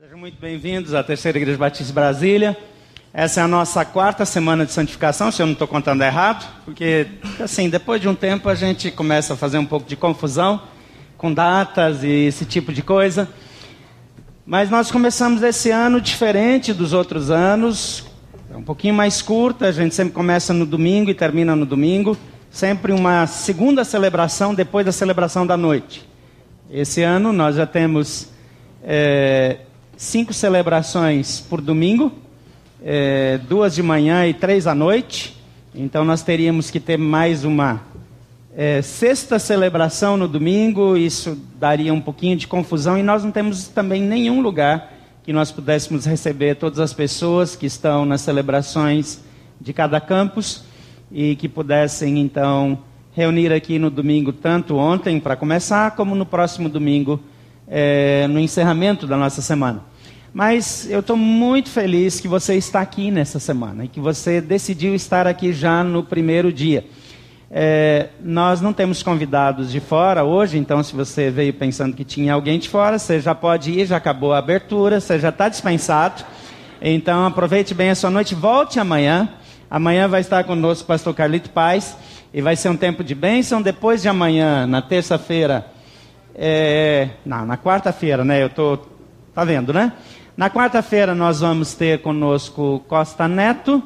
Sejam muito bem-vindos à Terceira Igreja Batista Brasília. Essa é a nossa quarta semana de santificação, se eu não estou contando errado, porque, assim, depois de um tempo a gente começa a fazer um pouco de confusão com datas e esse tipo de coisa. Mas nós começamos esse ano diferente dos outros anos, é um pouquinho mais curta, a gente sempre começa no domingo e termina no domingo, sempre uma segunda celebração depois da celebração da noite. Esse ano nós já temos é, cinco celebrações por domingo, é, duas de manhã e três à noite. Então nós teríamos que ter mais uma é, sexta celebração no domingo. Isso daria um pouquinho de confusão e nós não temos também nenhum lugar que nós pudéssemos receber todas as pessoas que estão nas celebrações de cada campus e que pudessem então reunir aqui no domingo, tanto ontem para começar, como no próximo domingo, é, no encerramento da nossa semana. Mas eu estou muito feliz que você está aqui nessa semana e que você decidiu estar aqui já no primeiro dia. É, nós não temos convidados de fora hoje, então se você veio pensando que tinha alguém de fora, você já pode ir, já acabou a abertura, você já está dispensado. Então aproveite bem a sua noite, volte amanhã. Amanhã vai estar conosco o pastor Carlito Paz e vai ser um tempo de bênção. Depois de amanhã, na terça-feira, é, não, na quarta-feira, né? Eu tô, tá vendo, né? Na quarta-feira nós vamos ter conosco Costa Neto.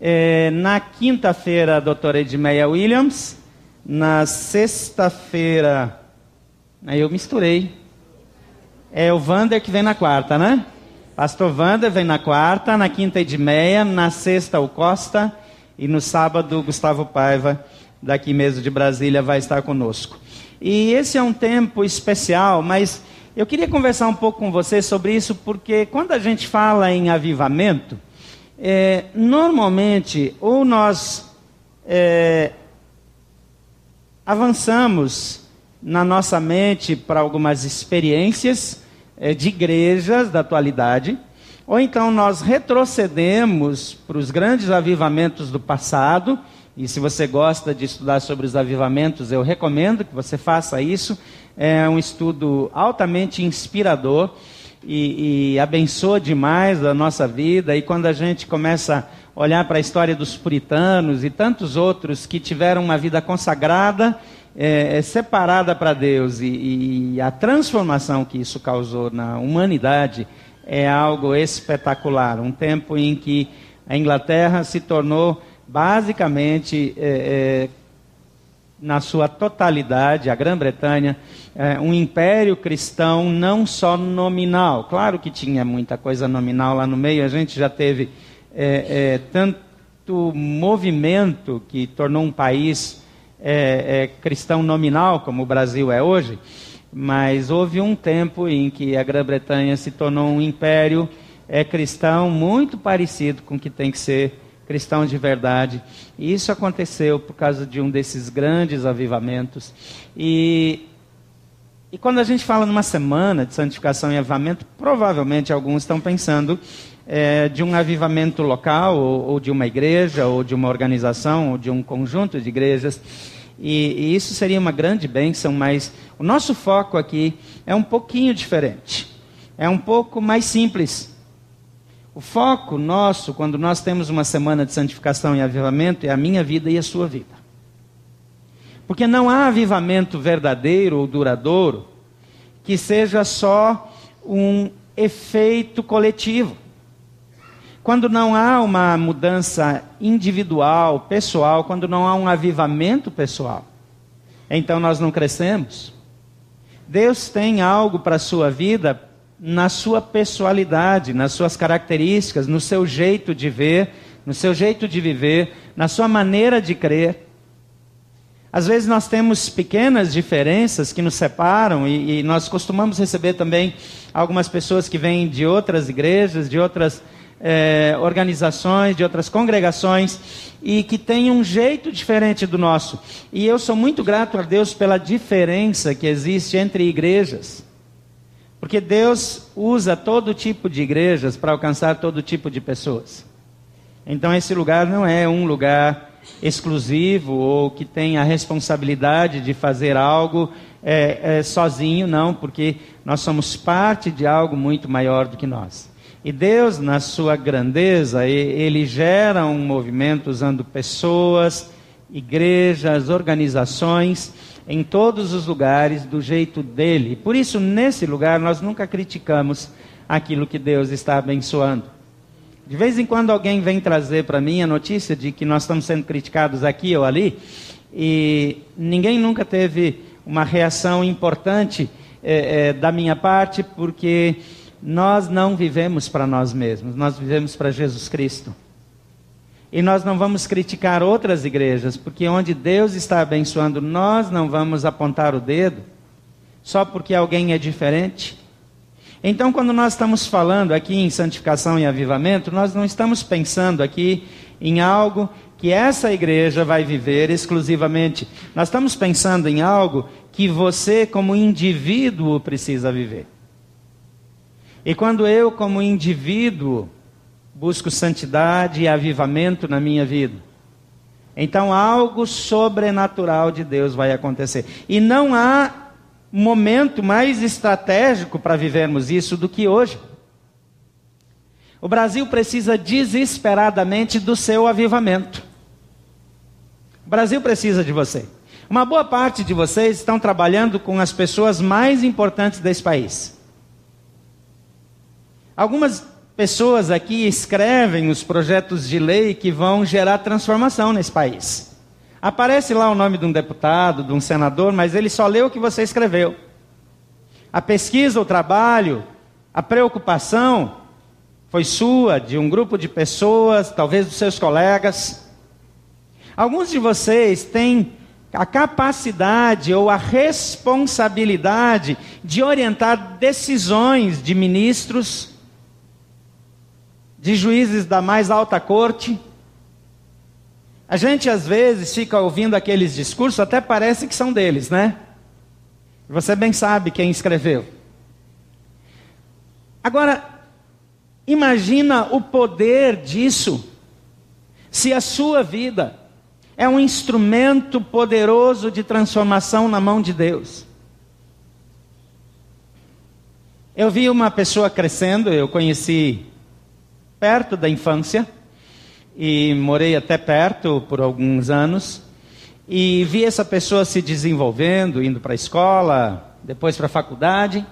É, na quinta-feira, a doutora Edmeia Williams. Na sexta-feira. Aí eu misturei. É o Vander que vem na quarta, né? Pastor Vander vem na quarta, na quinta Edmeia, na sexta o Costa e no sábado o Gustavo Paiva, daqui mesmo de Brasília, vai estar conosco. E esse é um tempo especial, mas eu queria conversar um pouco com você sobre isso, porque quando a gente fala em avivamento, é, normalmente, ou nós é, avançamos na nossa mente para algumas experiências é, de igrejas da atualidade, ou então nós retrocedemos para os grandes avivamentos do passado e se você gosta de estudar sobre os avivamentos, eu recomendo que você faça isso. É um estudo altamente inspirador e, e abençoa demais a nossa vida. E quando a gente começa a olhar para a história dos puritanos e tantos outros que tiveram uma vida consagrada, é, é separada para Deus, e, e a transformação que isso causou na humanidade é algo espetacular. Um tempo em que a Inglaterra se tornou basicamente, é, é, na sua totalidade, a Grã-Bretanha, é, um império cristão não só nominal. Claro que tinha muita coisa nominal lá no meio, a gente já teve é, é, tanto movimento que tornou um país é, cristão nominal, como o Brasil é hoje, mas houve um tempo em que a Grã-Bretanha se tornou um império é cristão muito parecido com o que tem que ser cristão de verdade. E isso aconteceu por causa de um desses grandes avivamentos. E, e quando a gente fala numa semana de santificação e avivamento, provavelmente alguns estão pensando é, de um avivamento local, ou, ou, de uma igreja, ou de uma organização, ou de um conjunto de igrejas. E, e isso seria uma grande bênção, mas o nosso foco aqui é um pouquinho diferente. É um pouco mais simples. O foco nosso, quando nós temos uma semana de santificação e avivamento, é a minha vida e a sua vida. Porque não há avivamento verdadeiro ou duradouro que seja só um efeito coletivo. Quando não há uma mudança individual, pessoal, quando não há um avivamento pessoal, então nós não crescemos. Deus tem algo para a sua vida na sua pessoalidade, nas suas características, no seu jeito de ver, no seu jeito de viver, na sua maneira de crer. Às vezes nós temos pequenas diferenças que nos separam e, e nós costumamos receber também algumas pessoas que vêm de outras igrejas, de outras é, organizações, de outras congregações e que têm um jeito diferente do nosso. E eu sou muito grato a Deus pela diferença que existe entre igrejas. Porque Deus usa todo tipo de igrejas para alcançar todo tipo de pessoas. Então esse lugar não é um lugar exclusivo ou que tem a responsabilidade de fazer algo é, é, sozinho, não, porque nós somos parte de algo muito maior do que nós. E Deus, na sua grandeza, ele gera um movimento usando pessoas, igrejas, organizações, em todos os lugares, do jeito dele. Por isso, nesse lugar, nós nunca criticamos aquilo que Deus está abençoando. De vez em quando alguém vem trazer para mim a notícia de que nós estamos sendo criticados aqui ou ali, e ninguém nunca teve uma reação importante é, é, da minha parte, porque nós não vivemos para nós mesmos, nós vivemos para Jesus Cristo. E nós não vamos criticar outras igrejas, porque onde Deus está abençoando, nós não vamos apontar o dedo só porque alguém é diferente. Então, quando nós estamos falando aqui em santificação e avivamento, nós não estamos pensando aqui em algo que essa igreja vai viver exclusivamente. Nós estamos pensando em algo que você, como indivíduo, precisa viver. E quando eu, como indivíduo, busco santidade e avivamento na minha vida, então algo sobrenatural de Deus vai acontecer. E não há momento mais estratégico para vivermos isso do que hoje. O Brasil precisa desesperadamente do seu avivamento. O Brasil precisa de você. Uma boa parte de vocês estão trabalhando com as pessoas mais importantes desse país. Algumas pessoas aqui escrevem os projetos de lei que vão gerar transformação nesse país. Aparece lá o nome de um deputado, de um senador, mas ele só lê o que você escreveu. A pesquisa, o trabalho, a preocupação foi sua, de um grupo de pessoas, talvez dos seus colegas. Alguns de vocês têm a capacidade ou a responsabilidade de orientar decisões de ministros de juízes da mais alta corte. A gente às vezes fica ouvindo aqueles discursos, até parece que são deles, né? Você bem sabe quem escreveu. Agora, imagina o poder disso, se a sua vida é um instrumento poderoso de transformação na mão de Deus. Eu vi uma pessoa crescendo, eu conheci perto da infância e morei até perto por alguns anos e vi essa pessoa se desenvolvendo, indo para a escola, depois para a faculdade.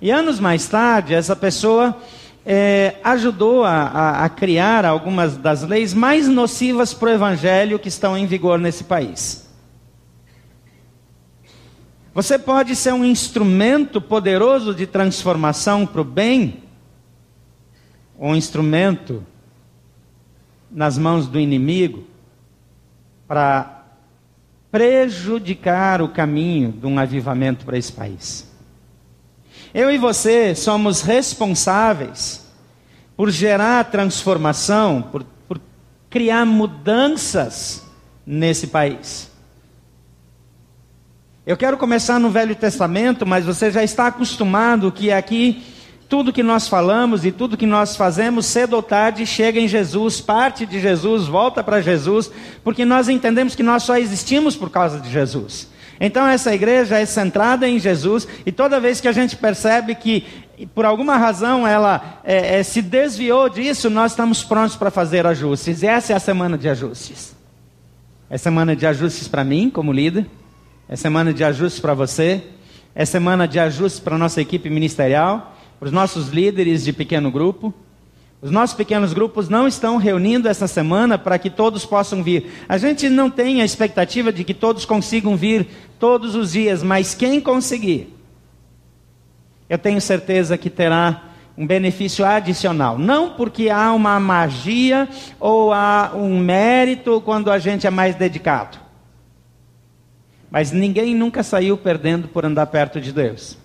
E anos mais tarde, essa pessoa é, ajudou a, a, a, criar algumas das leis mais nocivas para o evangelho que estão em vigor nesse país. Você pode ser um instrumento poderoso de transformação para o bem, um instrumento nas mãos do inimigo para prejudicar o caminho de um avivamento para esse país. Eu e você somos responsáveis por gerar transformação, por, por criar mudanças nesse país. Eu quero começar no Velho Testamento, mas você já está acostumado que aqui tudo que nós falamos e tudo que nós fazemos, cedo ou tarde, chega em Jesus, parte de Jesus, volta para Jesus, porque nós entendemos que nós só existimos por causa de Jesus. Então essa igreja é centrada em Jesus, e toda vez que a gente percebe que por alguma razão ela é, é, se desviou disso, nós estamos prontos para fazer ajustes. E essa é a semana de ajustes. É semana de ajustes para mim, como líder. É semana de ajustes para você. É semana de ajustes para nossa equipe ministerial os nossos líderes de pequeno grupo. Os nossos pequenos grupos não estão reunindo essa semana para que todos possam vir. A gente não tem a expectativa de que todos consigam vir todos os dias, mas quem conseguir, eu tenho certeza que terá um benefício adicional. Não porque há uma magia ou há um mérito quando a gente é mais dedicado. Mas ninguém nunca saiu perdendo por andar perto de Deus.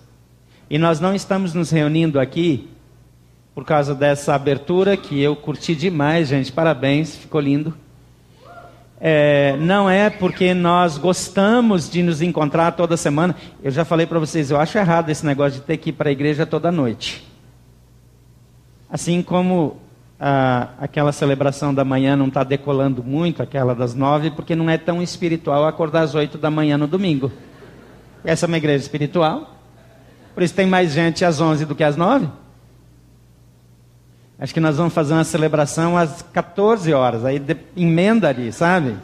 E nós não estamos nos reunindo aqui por causa dessa abertura que eu curti demais, gente. Parabéns, ficou lindo. É, não é porque nós gostamos de nos encontrar toda semana. Eu já falei para vocês, eu acho errado esse negócio de ter que ir para a igreja toda noite. Assim como ah, aquela celebração da manhã não está decolando muito, aquela das nove, porque não é tão espiritual acordar às oito da manhã no domingo. Essa é uma igreja espiritual. Por isso tem mais gente às onze do que às nove. Acho que nós vamos fazer uma celebração às 14 horas, aí de, emenda ali, sabe?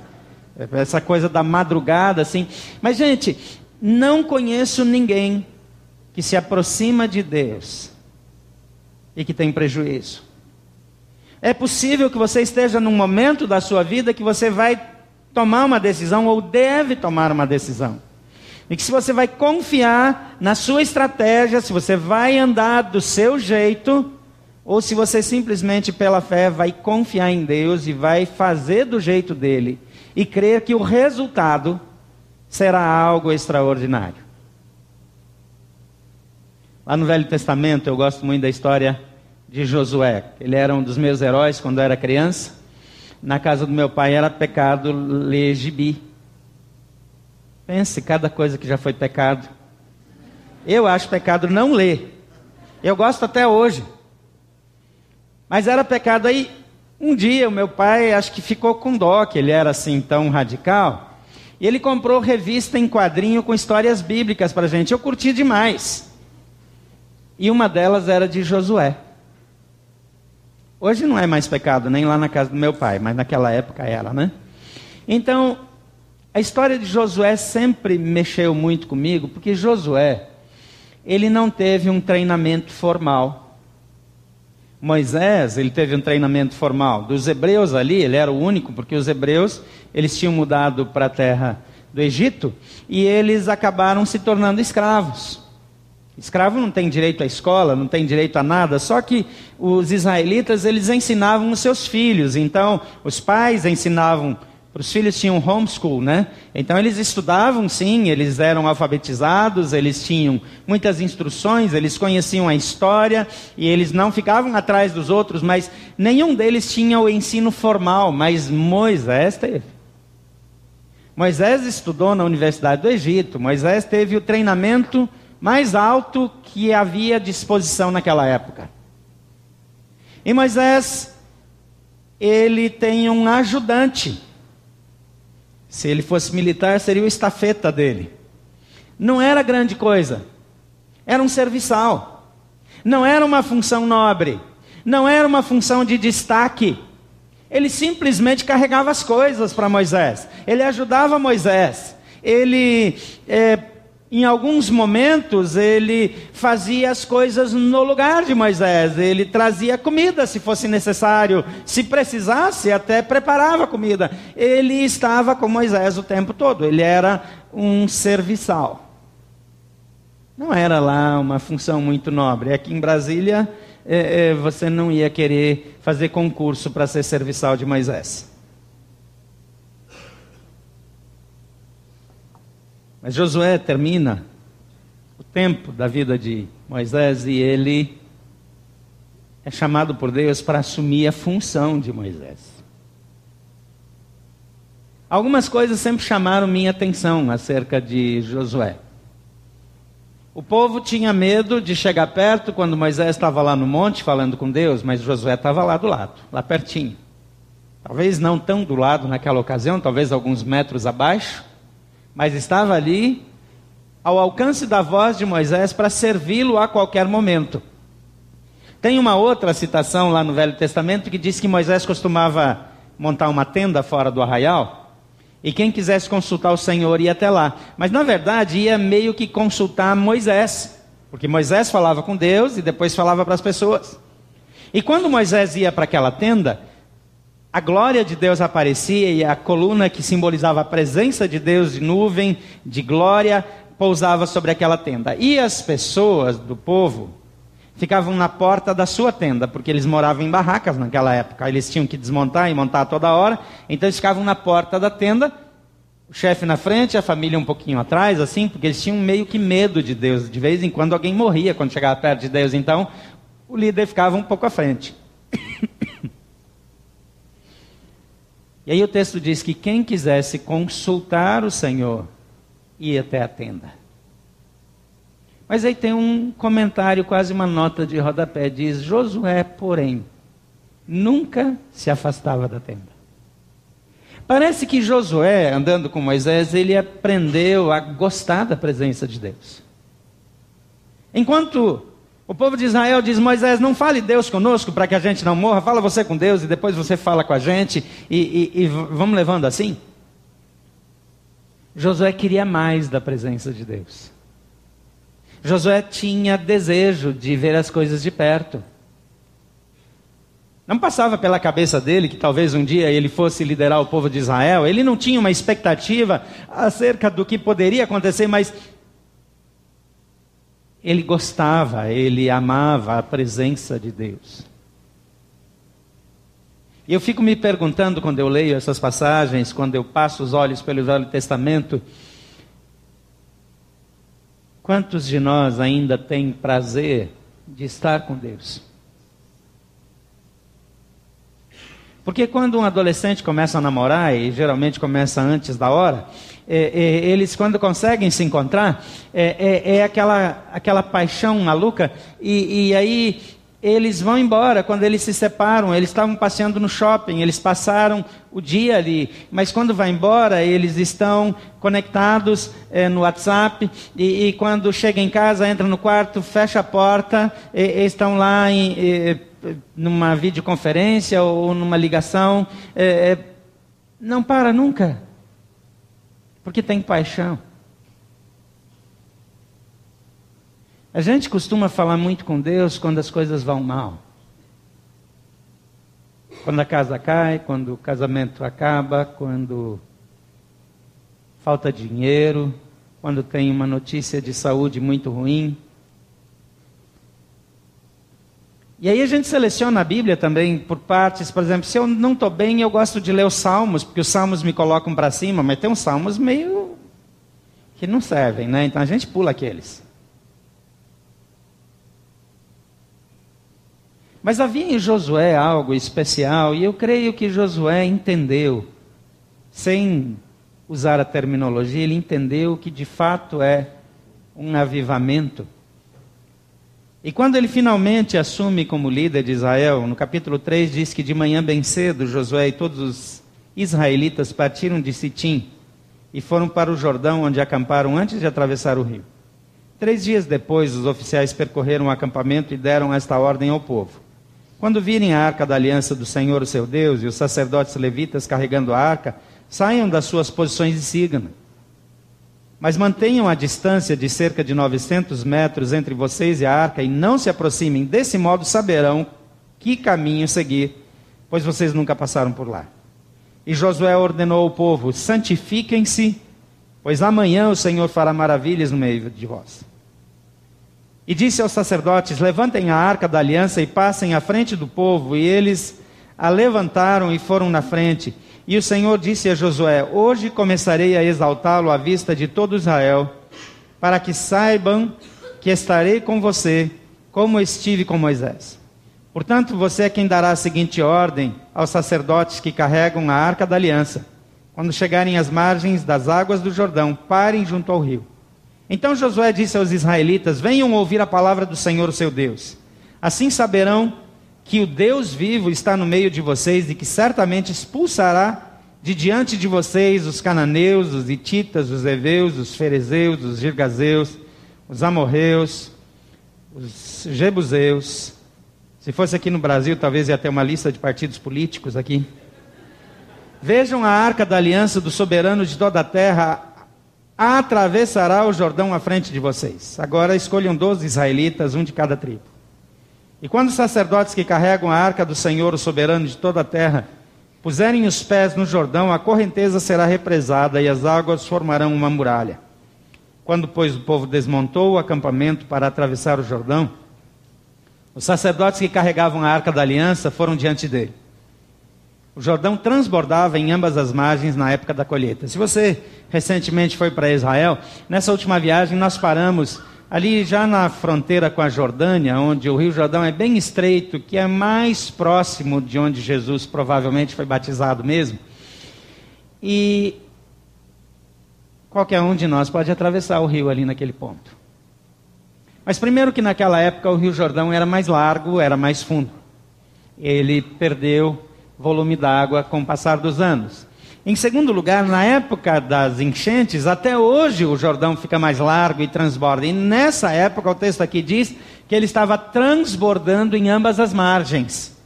Essa coisa da madrugada, assim. Mas, gente, não conheço ninguém que se aproxima de Deus e que tem prejuízo. É possível que você esteja num momento da sua vida que você vai tomar uma decisão ou deve tomar uma decisão. E que se você vai confiar na sua estratégia, se você vai andar do seu jeito, ou se você simplesmente pela fé vai confiar em Deus e vai fazer do jeito dele e crer que o resultado será algo extraordinário. Lá no Velho Testamento eu gosto muito da história de Josué. Ele era um dos meus heróis quando eu era criança. Na casa do meu pai era pecado ler gibi. Pense cada coisa que já foi pecado. Eu acho pecado não ler. Eu gosto até hoje. Mas era pecado aí. Um dia o meu pai acho que ficou com dó, que ele era assim tão radical. E ele comprou revista em quadrinho com histórias bíblicas para gente. Eu curti demais. E uma delas era de Josué. Hoje não é mais pecado, nem lá na casa do meu pai, mas naquela época era, né? Então, a história de Josué sempre mexeu muito comigo, porque Josué, ele não teve um treinamento formal. Moisés, ele teve um treinamento formal. Dos hebreus ali, ele era o único, porque os hebreus, eles tinham mudado para a terra do Egito e eles acabaram se tornando escravos. Escravo não tem direito à escola, não tem direito a nada, só que os israelitas, eles ensinavam os seus filhos. Então, os pais ensinavam os filhos tinham homeschool, né? Então eles estudavam sim, eles eram alfabetizados, eles tinham muitas instruções, eles conheciam a história e eles não ficavam atrás dos outros, mas nenhum deles tinha o ensino formal, mas Moisés teve. Moisés estudou na Universidade do Egito, Moisés teve o treinamento mais alto que havia à disposição naquela época. E Moisés, ele tem um ajudante se ele fosse militar, seria o estafeta dele. Não era grande coisa. Era um serviçal. Não era uma função nobre. Não era uma função de destaque. Ele simplesmente carregava as coisas para Moisés. Ele ajudava Moisés. Ele é, em alguns momentos ele fazia as coisas no lugar de Moisés, ele trazia comida se fosse necessário, se precisasse, até preparava comida. Ele estava com Moisés o tempo todo, ele era um serviçal. Não era lá uma função muito nobre. Aqui em Brasília, é, é, você não ia querer fazer concurso para ser serviçal de Moisés. Mas Josué termina o tempo da vida de Moisés e ele é chamado por Deus para assumir a função de Moisés. Algumas coisas sempre chamaram minha atenção acerca de Josué. O povo tinha medo de chegar perto quando Moisés estava lá no monte falando com Deus, mas Josué estava lá do lado, lá pertinho. Talvez não tão do lado naquela ocasião, talvez alguns metros abaixo, mas estava ali ao alcance da voz de Moisés para servi-lo a qualquer momento. Tem uma outra citação lá no Velho Testamento que diz que Moisés costumava montar uma tenda fora do arraial e quem quisesse consultar o Senhor ia até lá. Mas na verdade ia meio que consultar Moisés, porque Moisés falava com Deus e depois falava para as pessoas. E quando Moisés ia para aquela tenda, a glória de Deus aparecia e a coluna que simbolizava a presença de Deus de nuvem, de glória, pousava sobre aquela tenda. E as pessoas do povo ficavam na porta da sua tenda, porque eles moravam em barracas naquela época. Eles tinham que desmontar e montar toda hora, então eles ficavam na porta da tenda, o chefe na frente, a família um pouquinho atrás, assim, porque eles tinham meio que medo de Deus. De vez em quando alguém morria quando chegava perto de Deus, então o líder ficava um pouco à frente. E aí o texto diz que quem quisesse consultar o Senhor ia até a tenda. Mas aí tem um comentário, quase uma nota de rodapé, diz: Josué, porém, nunca se afastava da tenda. Parece que Josué, andando com Moisés, ele aprendeu a gostar da presença de Deus. Enquanto o povo de Israel diz: Moisés, não fale Deus conosco para que a gente não morra, fala você com Deus e depois você fala com a gente e, e, e vamos levando assim. Josué queria mais da presença de Deus. Josué tinha desejo de ver as coisas de perto. Não passava pela cabeça dele que talvez um dia ele fosse liderar o povo de Israel. Ele não tinha uma expectativa acerca do que poderia acontecer, mas ele gostava, ele amava a presença de Deus. E eu fico me perguntando quando eu leio essas passagens, quando eu passo os olhos pelo Velho Testamento, quantos de nós ainda têm prazer de estar com Deus? Porque quando um adolescente começa a namorar, e geralmente começa antes da hora, é, é, eles quando conseguem se encontrar, é, é, é aquela, aquela paixão maluca, e, e aí eles vão embora quando eles se separam. Eles estavam passeando no shopping, eles passaram o dia ali, mas quando vai embora, eles estão conectados é, no WhatsApp. E, e, quando chega em casa, entra no quarto, fecha a porta, e, e estão lá em, numa videoconferência ou numa ligação. É, é, não para nunca, porque tem paixão. A gente costuma falar muito com Deus quando as coisas vão mal. Quando a casa cai, quando o casamento acaba, quando falta dinheiro, quando tem uma notícia de saúde muito ruim. E aí a gente seleciona a Bíblia também por partes, por exemplo, se eu não estou bem, eu gosto de ler os salmos, porque os salmos me colocam para cima, mas tem uns salmos meio que não servem, né? Então a gente pula aqueles. Mas havia em Josué algo especial, e eu creio que Josué entendeu, sem usar a terminologia, ele entendeu que de fato é um avivamento. E quando ele finalmente assume como líder de Israel, no capítulo 3 diz que de manhã bem cedo Josué e todos os israelitas partiram de Sitim e foram para o Jordão, onde acamparam antes de atravessar o rio. Três dias depois, os oficiais percorreram o acampamento e deram esta ordem ao povo: quando virem a arca da aliança do Senhor, seu Deus, e os sacerdotes levitas carregando a arca, saiam das suas posições e sigam. Mas mantenham a distância de cerca de 900 metros entre vocês e a arca e não se aproximem. Desse modo saberão que caminho seguir, pois vocês nunca passaram por lá. E Josué ordenou ao povo: santifiquem-se, pois amanhã o Senhor fará maravilhas no meio de vós. E disse aos sacerdotes: Levantem a arca da aliança e passem à frente do povo. E eles a levantaram e foram na frente. E o Senhor disse a Josué: Hoje começarei a exaltá-lo à vista de todo Israel, para que saibam que estarei com você, como estive com Moisés. Portanto, você é quem dará a seguinte ordem aos sacerdotes que carregam a arca da aliança: quando chegarem às margens das águas do Jordão, parem junto ao rio. Então Josué disse aos israelitas: Venham ouvir a palavra do Senhor, seu Deus. Assim saberão que o Deus vivo está no meio de vocês e que certamente expulsará de diante de vocês os cananeus, os hititas, os heveus, os ferezeus, os girgazeus, os amorreus, os jebuseus. Se fosse aqui no Brasil, talvez ia ter uma lista de partidos políticos aqui. Vejam a arca da aliança do soberano de toda a terra, atravessará o Jordão à frente de vocês. Agora escolham doze israelitas, um de cada tribo. E quando os sacerdotes que carregam a arca do Senhor, o soberano de toda a terra, puserem os pés no Jordão, a correnteza será represada e as águas formarão uma muralha. Quando, pois, o povo desmontou o acampamento para atravessar o Jordão, os sacerdotes que carregavam a arca da aliança foram diante dele. O Jordão transbordava em ambas as margens na época da colheita. Se você recentemente foi para Israel, nessa última viagem nós paramos ali já na fronteira com a Jordânia, onde o Rio Jordão é bem estreito, que é mais próximo de onde Jesus provavelmente foi batizado mesmo. E qualquer um de nós pode atravessar o rio ali naquele ponto. Mas primeiro que naquela época o Rio Jordão era mais largo, era mais fundo. ele perdeu volume d'água com o passar dos anos. Em segundo lugar, na época das enchentes, até hoje o Jordão fica mais largo e transborda. E nessa época, o texto aqui diz que ele estava transbordando em ambas as margens.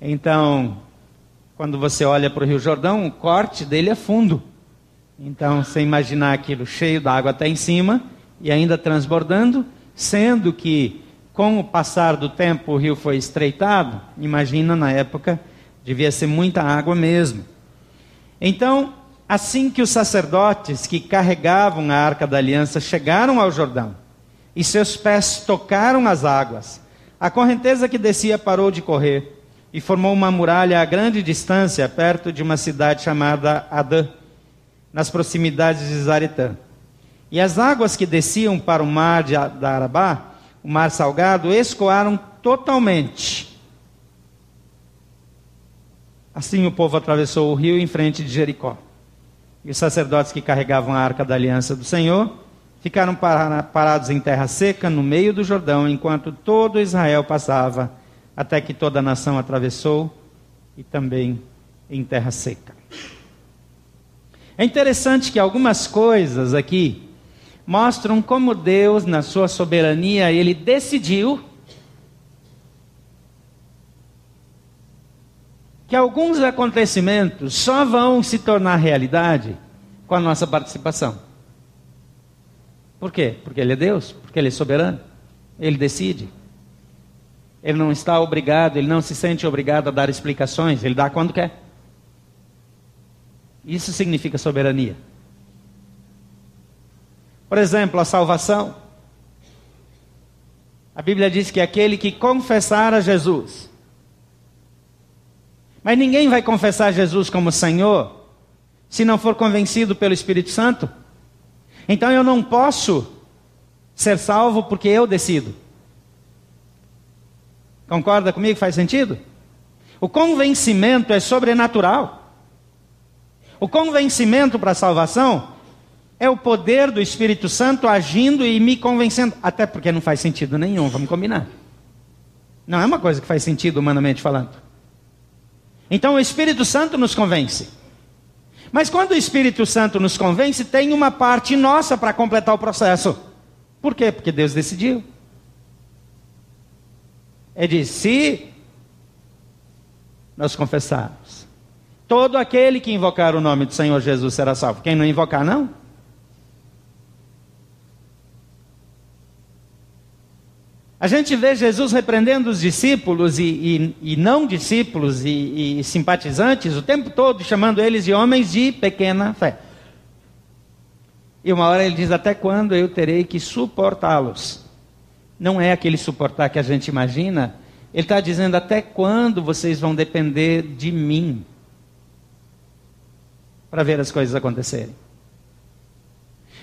Então, quando você olha para o Rio Jordão, o corte dele é fundo. Então, você imaginar aquilo cheio d'água até em cima e ainda transbordando, sendo que com o passar do tempo o rio foi estreitado, imagina na época devia ser muita água mesmo. Então, assim que os sacerdotes que carregavam a arca da aliança chegaram ao Jordão e seus pés tocaram as águas, a correnteza que descia parou de correr e formou uma muralha a grande distância perto de uma cidade chamada Adã, nas proximidades de Zaretã. E as águas que desciam para o mar de, da Arabá, o mar salgado, escoaram totalmente. Assim o povo atravessou o rio em frente de Jericó. E os sacerdotes que carregavam a arca da aliança do Senhor ficaram parados em terra seca, no meio do Jordão, enquanto todo Israel passava, até que toda a nação atravessou, e também em terra seca. É interessante que algumas coisas aqui mostram como Deus, na sua soberania, ele decidiu que alguns acontecimentos só vão se tornar realidade com a nossa participação. Por quê? Porque Ele é Deus, porque Ele é soberano, Ele decide. Ele não está obrigado, ele não se sente obrigado a dar explicações, ele dá quando quer. Isso significa soberania. Por exemplo, a salvação. A Bíblia diz que aquele que confessar a Jesus. Mas ninguém vai confessar Jesus como Senhor se não for convencido pelo Espírito Santo. Então eu não posso ser salvo porque eu decido. Concorda comigo? Faz sentido? O convencimento é sobrenatural. O convencimento para a salvação é o poder do Espírito Santo agindo e me convencendo. Até porque não faz sentido nenhum, vamos combinar. Não é uma coisa que faz sentido humanamente falando. Então o Espírito Santo nos convence. Mas quando o Espírito Santo nos convence, tem uma parte nossa para completar o processo. Por quê? Porque Deus decidiu. É de se nós confessarmos. Todo aquele que invocar o nome do Senhor Jesus será salvo. Quem não invocar, não. A gente vê Jesus repreendendo os discípulos e, e, e não discípulos e, e, simpatizantes o tempo todo, chamando eles de homens de pequena fé. E uma hora ele diz: Até quando eu terei que suportá-los? Não é aquele suportar que a gente imagina. Ele está dizendo: Até quando vocês vão depender de mim para ver as coisas acontecerem?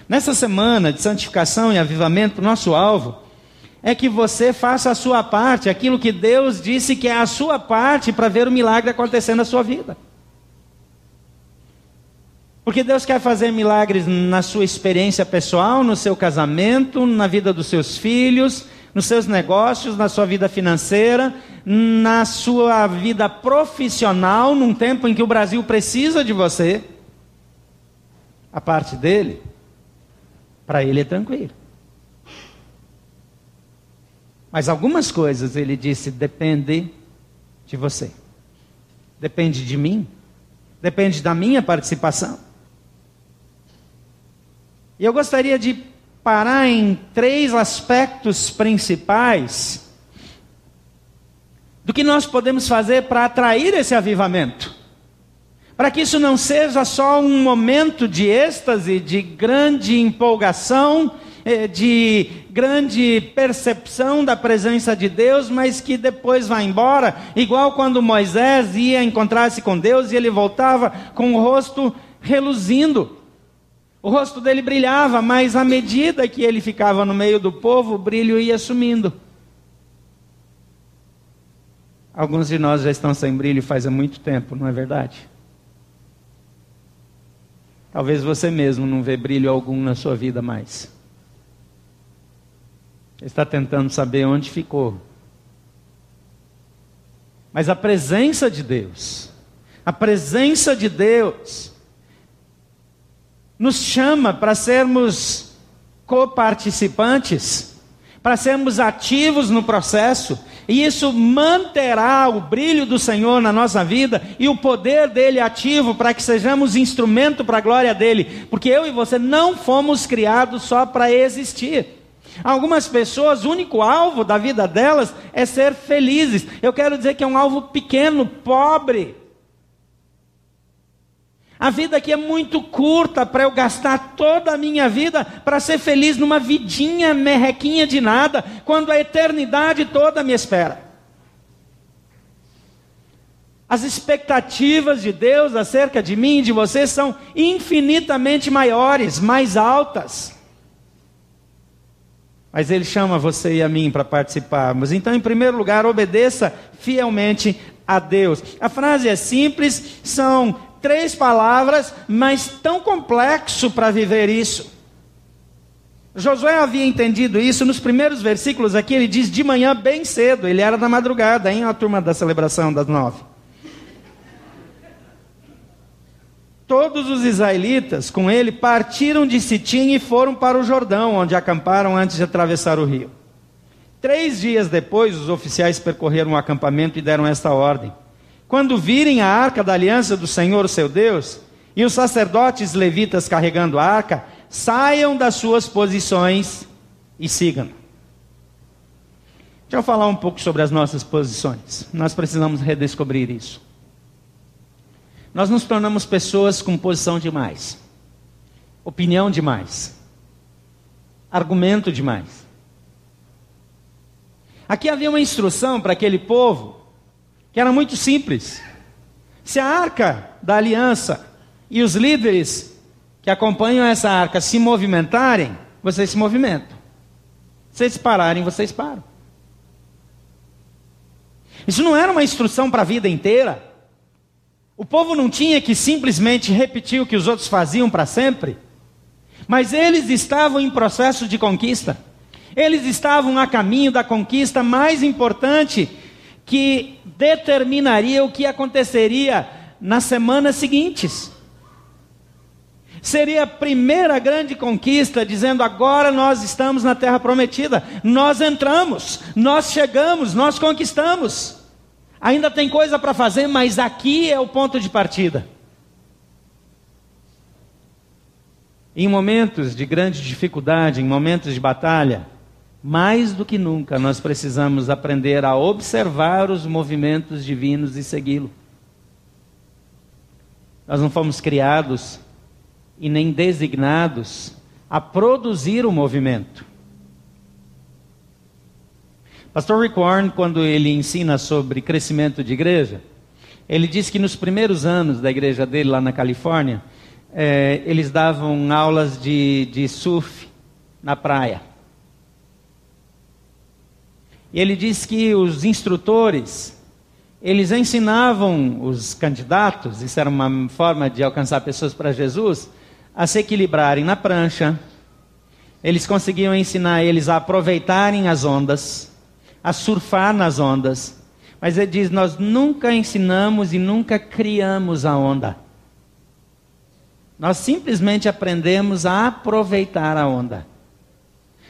Nessa semana de santificação e avivamento, nosso alvo é que você faça a sua parte, aquilo que Deus disse que é a sua parte para ver o milagre acontecer na sua vida. Porque Deus quer fazer milagres na sua experiência pessoal, no seu casamento, na vida dos seus filhos, nos seus negócios, na sua vida financeira, na sua vida profissional, num tempo em que o Brasil precisa de você. A parte dele, para ele é tranquilo. Mas algumas coisas ele disse depende de você. Depende de mim. Depende da minha participação. E eu gostaria de parar em três aspectos principais do que nós podemos fazer para atrair esse avivamento. Para que isso não seja só um momento de êxtase, de grande empolgação, de grande percepção da presença de Deus, mas que depois vai embora, igual quando Moisés ia encontrar-se com Deus e ele voltava com o rosto reluzindo. O rosto dele brilhava, mas à medida que ele ficava no meio do povo, o brilho ia sumindo. Alguns de nós já estão sem brilho faz muito tempo, não é verdade? Talvez você mesmo não vê brilho algum na sua vida mais está tentando saber onde ficou. Mas a presença de Deus, a presença de Deus, nos chama para sermos coparticipantes, para sermos ativos no processo, e isso manterá o brilho do Senhor na nossa vida e o poder dele ativo para que sejamos instrumento para a glória dele, porque eu e você não fomos criados só para existir. Algumas pessoas, o único alvo da vida delas é ser felizes. Eu quero dizer que é um alvo pequeno, pobre. A vida aqui é muito curta para eu gastar toda a minha vida para ser feliz numa vidinha merrequinha de nada, quando a eternidade toda me espera. As expectativas de Deus acerca de mim e de você são infinitamente maiores, mais altas mas ele chama você e a mim para participarmos. Então, em primeiro lugar, obedeça fielmente a Deus. A frase é simples, são três palavras, mas tão complexo para viver isso. Josué havia entendido isso nos primeiros versículos aqui, ele diz de manhã bem cedo, ele era da madrugada, em a turma da celebração das nove. Todos os israelitas com ele partiram de Sitim e foram para o Jordão, onde acamparam antes de atravessar o rio. Três dias depois, os oficiais percorreram o acampamento e deram esta ordem: Quando virem a arca da aliança do Senhor, seu Deus, e os sacerdotes levitas carregando a arca, saiam das suas posições e sigam. Deixa eu falar um pouco sobre as nossas posições. Nós precisamos redescobrir isso nós nos tornamos pessoas com posição demais, opinião demais, argumento demais. Aqui havia uma instrução para aquele povo que era muito simples. Se a arca da aliança e os líderes que acompanham essa arca se movimentarem, vocês se movimentam. Se eles pararem, vocês param. Isso não era uma instrução para a vida inteira. O povo não tinha que simplesmente repetir o que os outros faziam para sempre, mas eles estavam em processo de conquista. Eles estavam a caminho da conquista mais importante que determinaria o que aconteceria nas semanas seguintes. Seria a primeira grande conquista, dizendo: agora nós estamos na terra prometida, nós entramos, nós chegamos, nós conquistamos. Ainda tem coisa para fazer, mas aqui é o ponto de partida. Em momentos de grande dificuldade, em momentos de batalha, mais do que nunca nós precisamos aprender a observar os movimentos divinos e segui-lo. Nós não fomos criados e nem designados a produzir o movimento. Pastor Rick Warren, quando ele ensina sobre crescimento de igreja, ele diz que nos primeiros anos da igreja dele lá na Califórnia, é, eles davam aulas de, de surf na praia. E ele diz que os instrutores, eles ensinavam os candidatos, isso era uma forma de alcançar pessoas para Jesus, a se equilibrarem na prancha. Eles conseguiam ensinar eles a aproveitarem as ondas a surfar nas ondas. Mas ele diz: Nós nunca ensinamos e nunca criamos a onda. Nós simplesmente aprendemos a aproveitar a onda.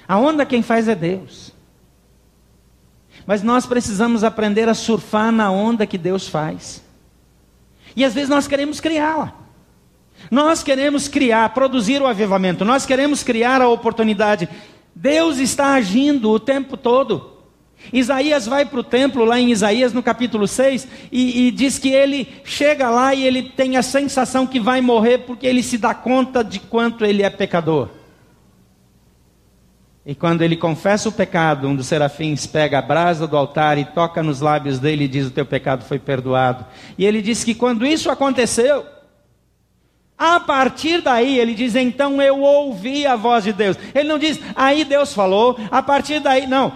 A onda quem faz é Deus. Mas nós precisamos aprender a surfar na onda que Deus faz. E às vezes nós queremos criá-la. Nós queremos criar, produzir o avivamento, nós queremos criar a oportunidade. Deus está agindo o tempo todo. Isaías vai para o templo, lá em Isaías, no capítulo 6, e, e, diz que ele chega lá e ele tem a sensação que vai morrer porque ele se dá conta de quanto ele é pecador. E quando ele confessa o pecado, um dos serafins pega a brasa do altar e toca nos lábios dele e diz: O teu pecado foi perdoado. E ele diz que quando isso aconteceu, a partir daí, ele diz: Então eu ouvi a voz de Deus. Ele não diz, aí Deus falou, a partir daí, não.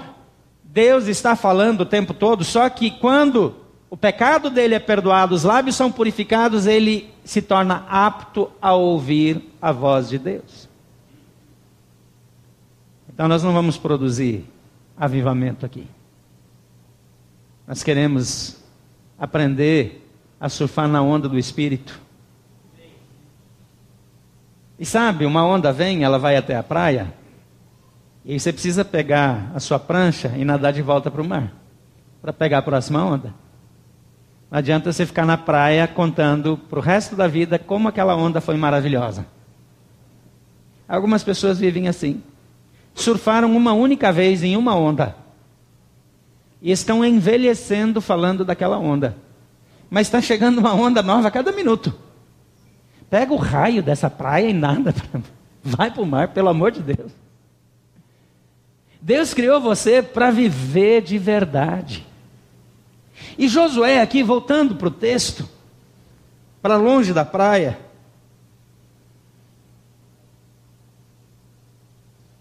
Deus está falando o tempo todo, só que quando o pecado dele é perdoado, os lábios são purificados, ele se torna apto a ouvir a voz de Deus. Então nós não vamos produzir avivamento aqui. Nós queremos aprender a surfar na onda do espírito. E sabe, uma onda vem, ela vai até a praia, e você precisa pegar a sua prancha e nadar de volta para o mar, para pegar a próxima onda. Não adianta você ficar na praia contando para o resto da vida como aquela onda foi maravilhosa. Algumas pessoas vivem assim. Surfaram uma única vez em uma onda. E estão envelhecendo falando daquela onda. Mas está chegando uma onda nova a cada minuto. Pega o raio dessa praia e nada. Vai para o mar, pelo amor de Deus. Deus criou você para viver de verdade. E Josué, aqui voltando para o texto, para longe da praia,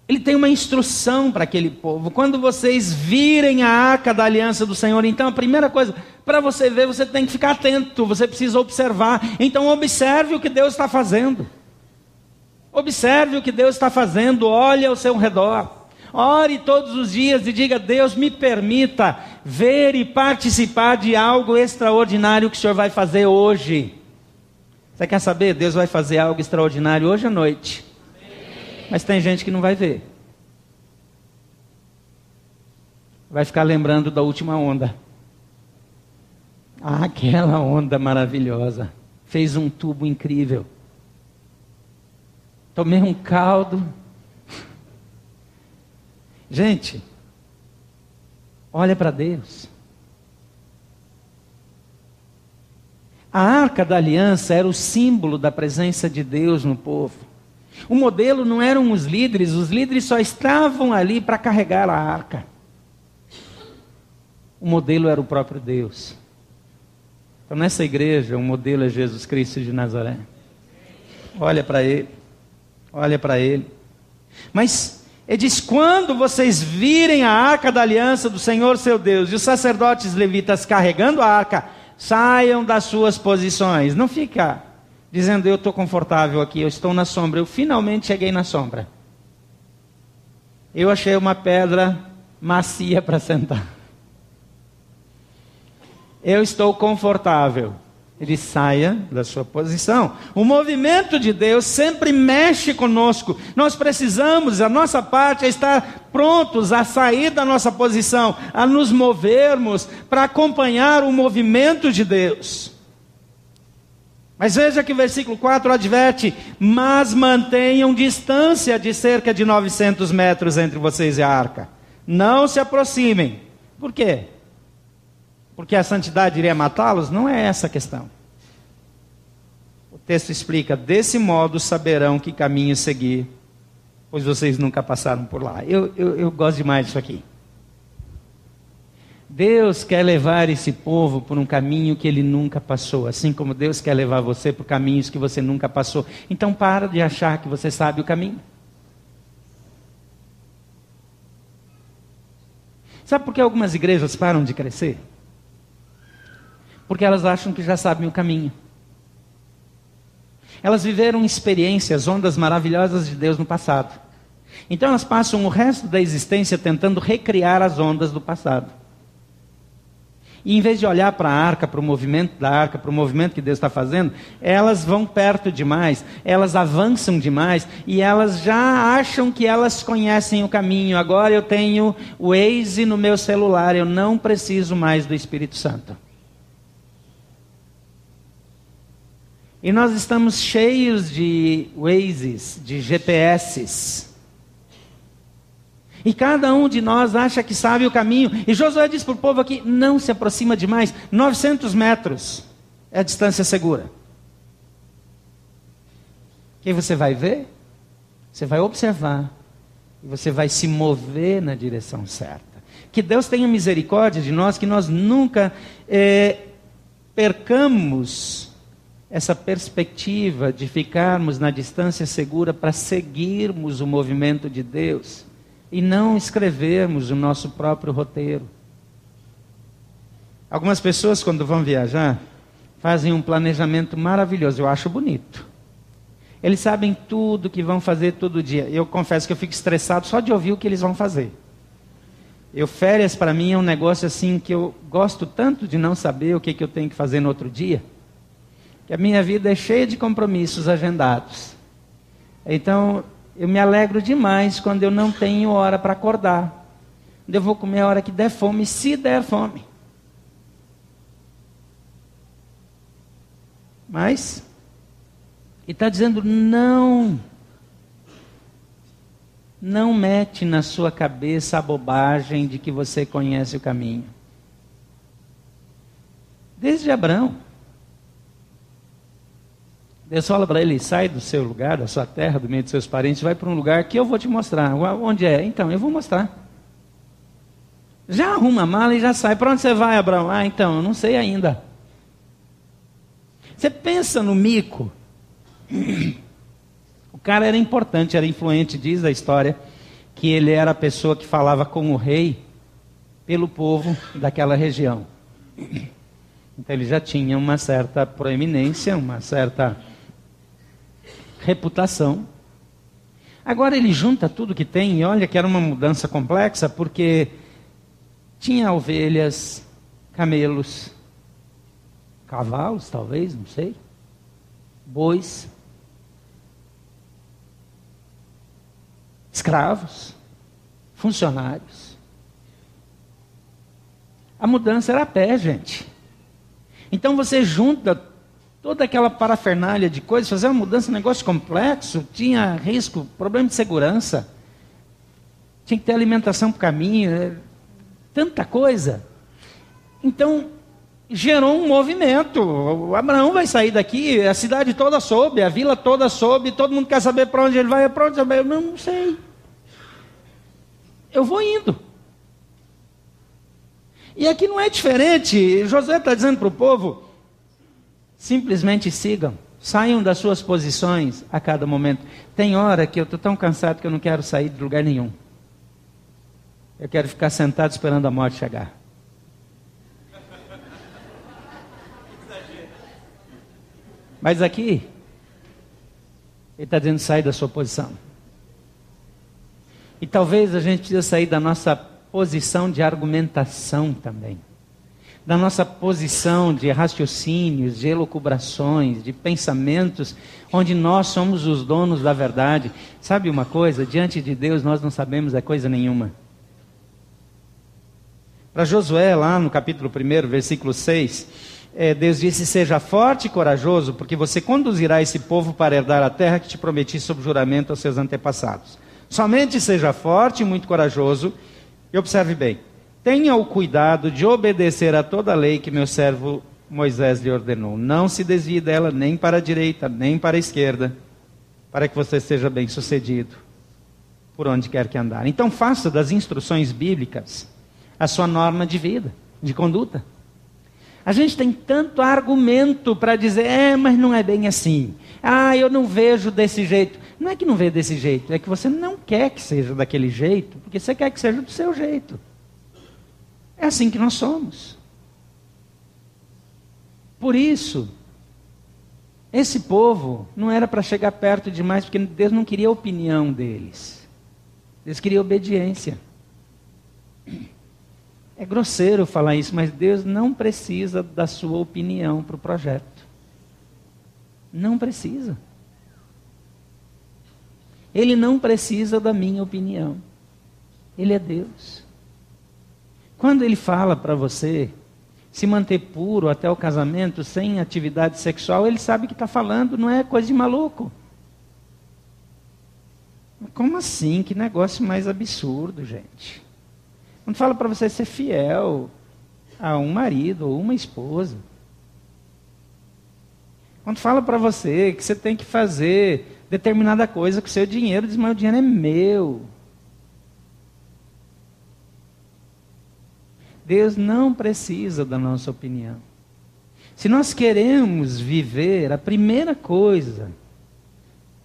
ele tem uma instrução para aquele povo. Quando vocês virem a arca da aliança do Senhor, então a primeira coisa, para você ver, você tem que ficar atento, você precisa observar. Então observe o que Deus está fazendo. Observe o que Deus está fazendo, olhe ao seu redor. Ore todos os dias e diga: Deus, me permita ver e participar de algo extraordinário que o Senhor vai fazer hoje. Você quer saber? Deus vai fazer algo extraordinário hoje à noite. Mas tem gente que não vai ver. Vai ficar lembrando da última onda. Ah, aquela onda maravilhosa. Fez um tubo incrível. Tomei um caldo Gente, olha para Deus. A arca da aliança era o símbolo da presença de Deus no povo. O modelo não eram os líderes, os líderes só estavam ali para carregar a arca. O modelo era o próprio Deus. Então, nessa igreja, o modelo é Jesus Cristo de Nazaré. Olha para ele, olha para ele. Mas ele diz: quando vocês virem a arca da aliança do Senhor seu Deus e os sacerdotes levitas carregando a arca, saiam das suas posições. Não fica dizendo eu estou confortável aqui, eu estou na sombra. Eu finalmente cheguei na sombra. Eu achei uma pedra macia para sentar. Eu estou confortável ele saia da sua posição. O movimento de Deus sempre mexe conosco. Nós precisamos, a nossa parte é estar prontos a sair da nossa posição, a nos movermos para acompanhar o movimento de Deus. Mas veja que o versículo 4 adverte: Mas mantenham distância de cerca de 900 metros entre vocês e a arca. Não se aproximem. Por quê? Porque a santidade iria matá-los? Não é essa a questão. O texto explica: desse modo saberão que caminho seguir, pois vocês nunca passaram por lá. Eu, eu, eu gosto demais disso aqui. Deus quer levar esse povo por um caminho que ele nunca passou, assim como Deus quer levar você por caminhos que você nunca passou. Então para de achar que você sabe o caminho. Sabe por que algumas igrejas param de crescer? Porque elas acham que já sabem o caminho. Elas viveram experiências, ondas maravilhosas de Deus no passado. Então elas passam o resto da existência tentando recriar as ondas do passado. E em vez de olhar para a arca, para o movimento da arca, para o movimento que Deus está fazendo, elas vão perto demais, elas avançam demais e elas já acham que elas conhecem o caminho. Agora eu tenho o Waze no meu celular, eu não preciso mais do Espírito Santo. E nós estamos cheios de Waze, de GPSs. E cada um de nós acha que sabe o caminho. E Josué diz para o povo aqui: não se aproxima demais. 900 metros é a distância segura. Quem você vai ver? Você vai observar. E você vai se mover na direção certa. Que Deus tenha misericórdia de nós, que nós nunca é, percamos essa perspectiva de ficarmos na distância segura para seguirmos o movimento de Deus e não escrevermos o nosso próprio roteiro. Algumas pessoas, quando vão viajar, fazem um planejamento maravilhoso, eu acho bonito. Eles sabem tudo que vão fazer todo dia. Eu confesso que eu fico estressado só de ouvir o que eles vão fazer. Eu férias para mim é um negócio assim que eu gosto tanto de não saber o que, que eu tenho que fazer no outro dia, que a minha vida é cheia de compromissos agendados. Então, eu me alegro demais quando eu não tenho hora para acordar. Eu vou comer a hora que der fome, se der fome. Mas, ele está dizendo: não. Não mete na sua cabeça a bobagem de que você conhece o caminho. Desde Abraão. Deus fala para ele: sai do seu lugar, da sua terra, do meio dos seus parentes, vai para um lugar que eu vou te mostrar. Onde é? Então, eu vou mostrar. Já arruma a mala e já sai. Para onde você vai, Abraão? Ah, então, eu não sei ainda. Você pensa no mico. O cara era importante, era influente, diz a história, que ele era a pessoa que falava com o rei pelo povo daquela região. Então ele já tinha uma certa proeminência, uma certa reputação. Agora ele junta tudo que tem e olha que era uma mudança complexa, porque tinha ovelhas, camelos, cavalos, talvez, não sei, bois, escravos, funcionários. A mudança era a pé, gente. Então você junta toda aquela parafernália de coisas, fazer uma mudança, um negócio complexo, tinha risco, problema de segurança, tinha que ter alimentação para caminho, é, tanta coisa. Então, gerou um movimento. O Abraão vai sair daqui, a cidade toda soube, a vila toda soube, todo mundo quer saber para onde ele vai, para onde ele vai. Eu não sei. Eu vou indo. E aqui não é diferente. Josué está dizendo para o povo: simplesmente sigam, saiam das suas posições a cada momento. Tem hora que eu estou tão cansado que eu não quero sair de lugar nenhum. Eu quero ficar sentado esperando a morte chegar. Mas aqui, ele está dizendo: sai da sua posição. E talvez a gente precisa sair da nossa posição de argumentação também. Da nossa posição de raciocínios, de elucubrações, de pensamentos, onde nós somos os donos da verdade. Sabe uma coisa? Diante de Deus nós não sabemos é coisa nenhuma. Para Josué, lá no capítulo 1, versículo 6, é, Deus disse: Seja forte e corajoso, porque você conduzirá esse povo para herdar a terra que te prometi sob juramento aos seus antepassados. Somente seja forte e muito corajoso. E observe bem: tenha o cuidado de obedecer a toda a lei que meu servo Moisés lhe ordenou. Não se desvie dela nem para a direita, nem para a esquerda, para que você seja bem sucedido por onde quer que andar. Então, faça das instruções bíblicas a sua norma de vida, de conduta. A gente tem tanto argumento para dizer, é, mas não é bem assim. Ah, eu não vejo desse jeito. Não é que não vê desse jeito, é que você não quer que seja daquele jeito, porque você quer que seja do seu jeito. É assim que nós somos. Por isso, esse povo não era para chegar perto demais, porque Deus não queria a opinião deles. Deus queria obediência. É grosseiro falar isso, mas Deus não precisa da sua opinião para o projeto. Não precisa. Ele não precisa da minha opinião. Ele é Deus. Quando ele fala para você se manter puro até o casamento, sem atividade sexual, ele sabe que está falando, não é coisa de maluco. Como assim? Que negócio mais absurdo, gente. Quando fala para você ser fiel a um marido ou uma esposa. Quando fala para você que você tem que fazer determinada coisa com o seu dinheiro, diz, mas o dinheiro é meu. Deus não precisa da nossa opinião. Se nós queremos viver, a primeira coisa,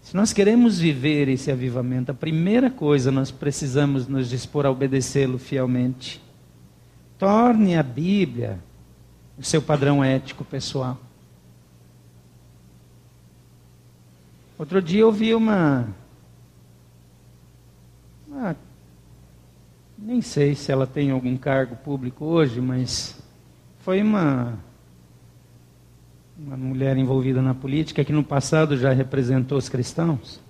se nós queremos viver esse avivamento, a primeira coisa nós precisamos nos dispor a obedecê-lo fielmente. Torne a Bíblia o seu padrão ético pessoal. Outro dia eu vi uma, uma nem sei se ela tem algum cargo público hoje, mas foi uma, uma mulher envolvida na política que no passado já representou os cristãos,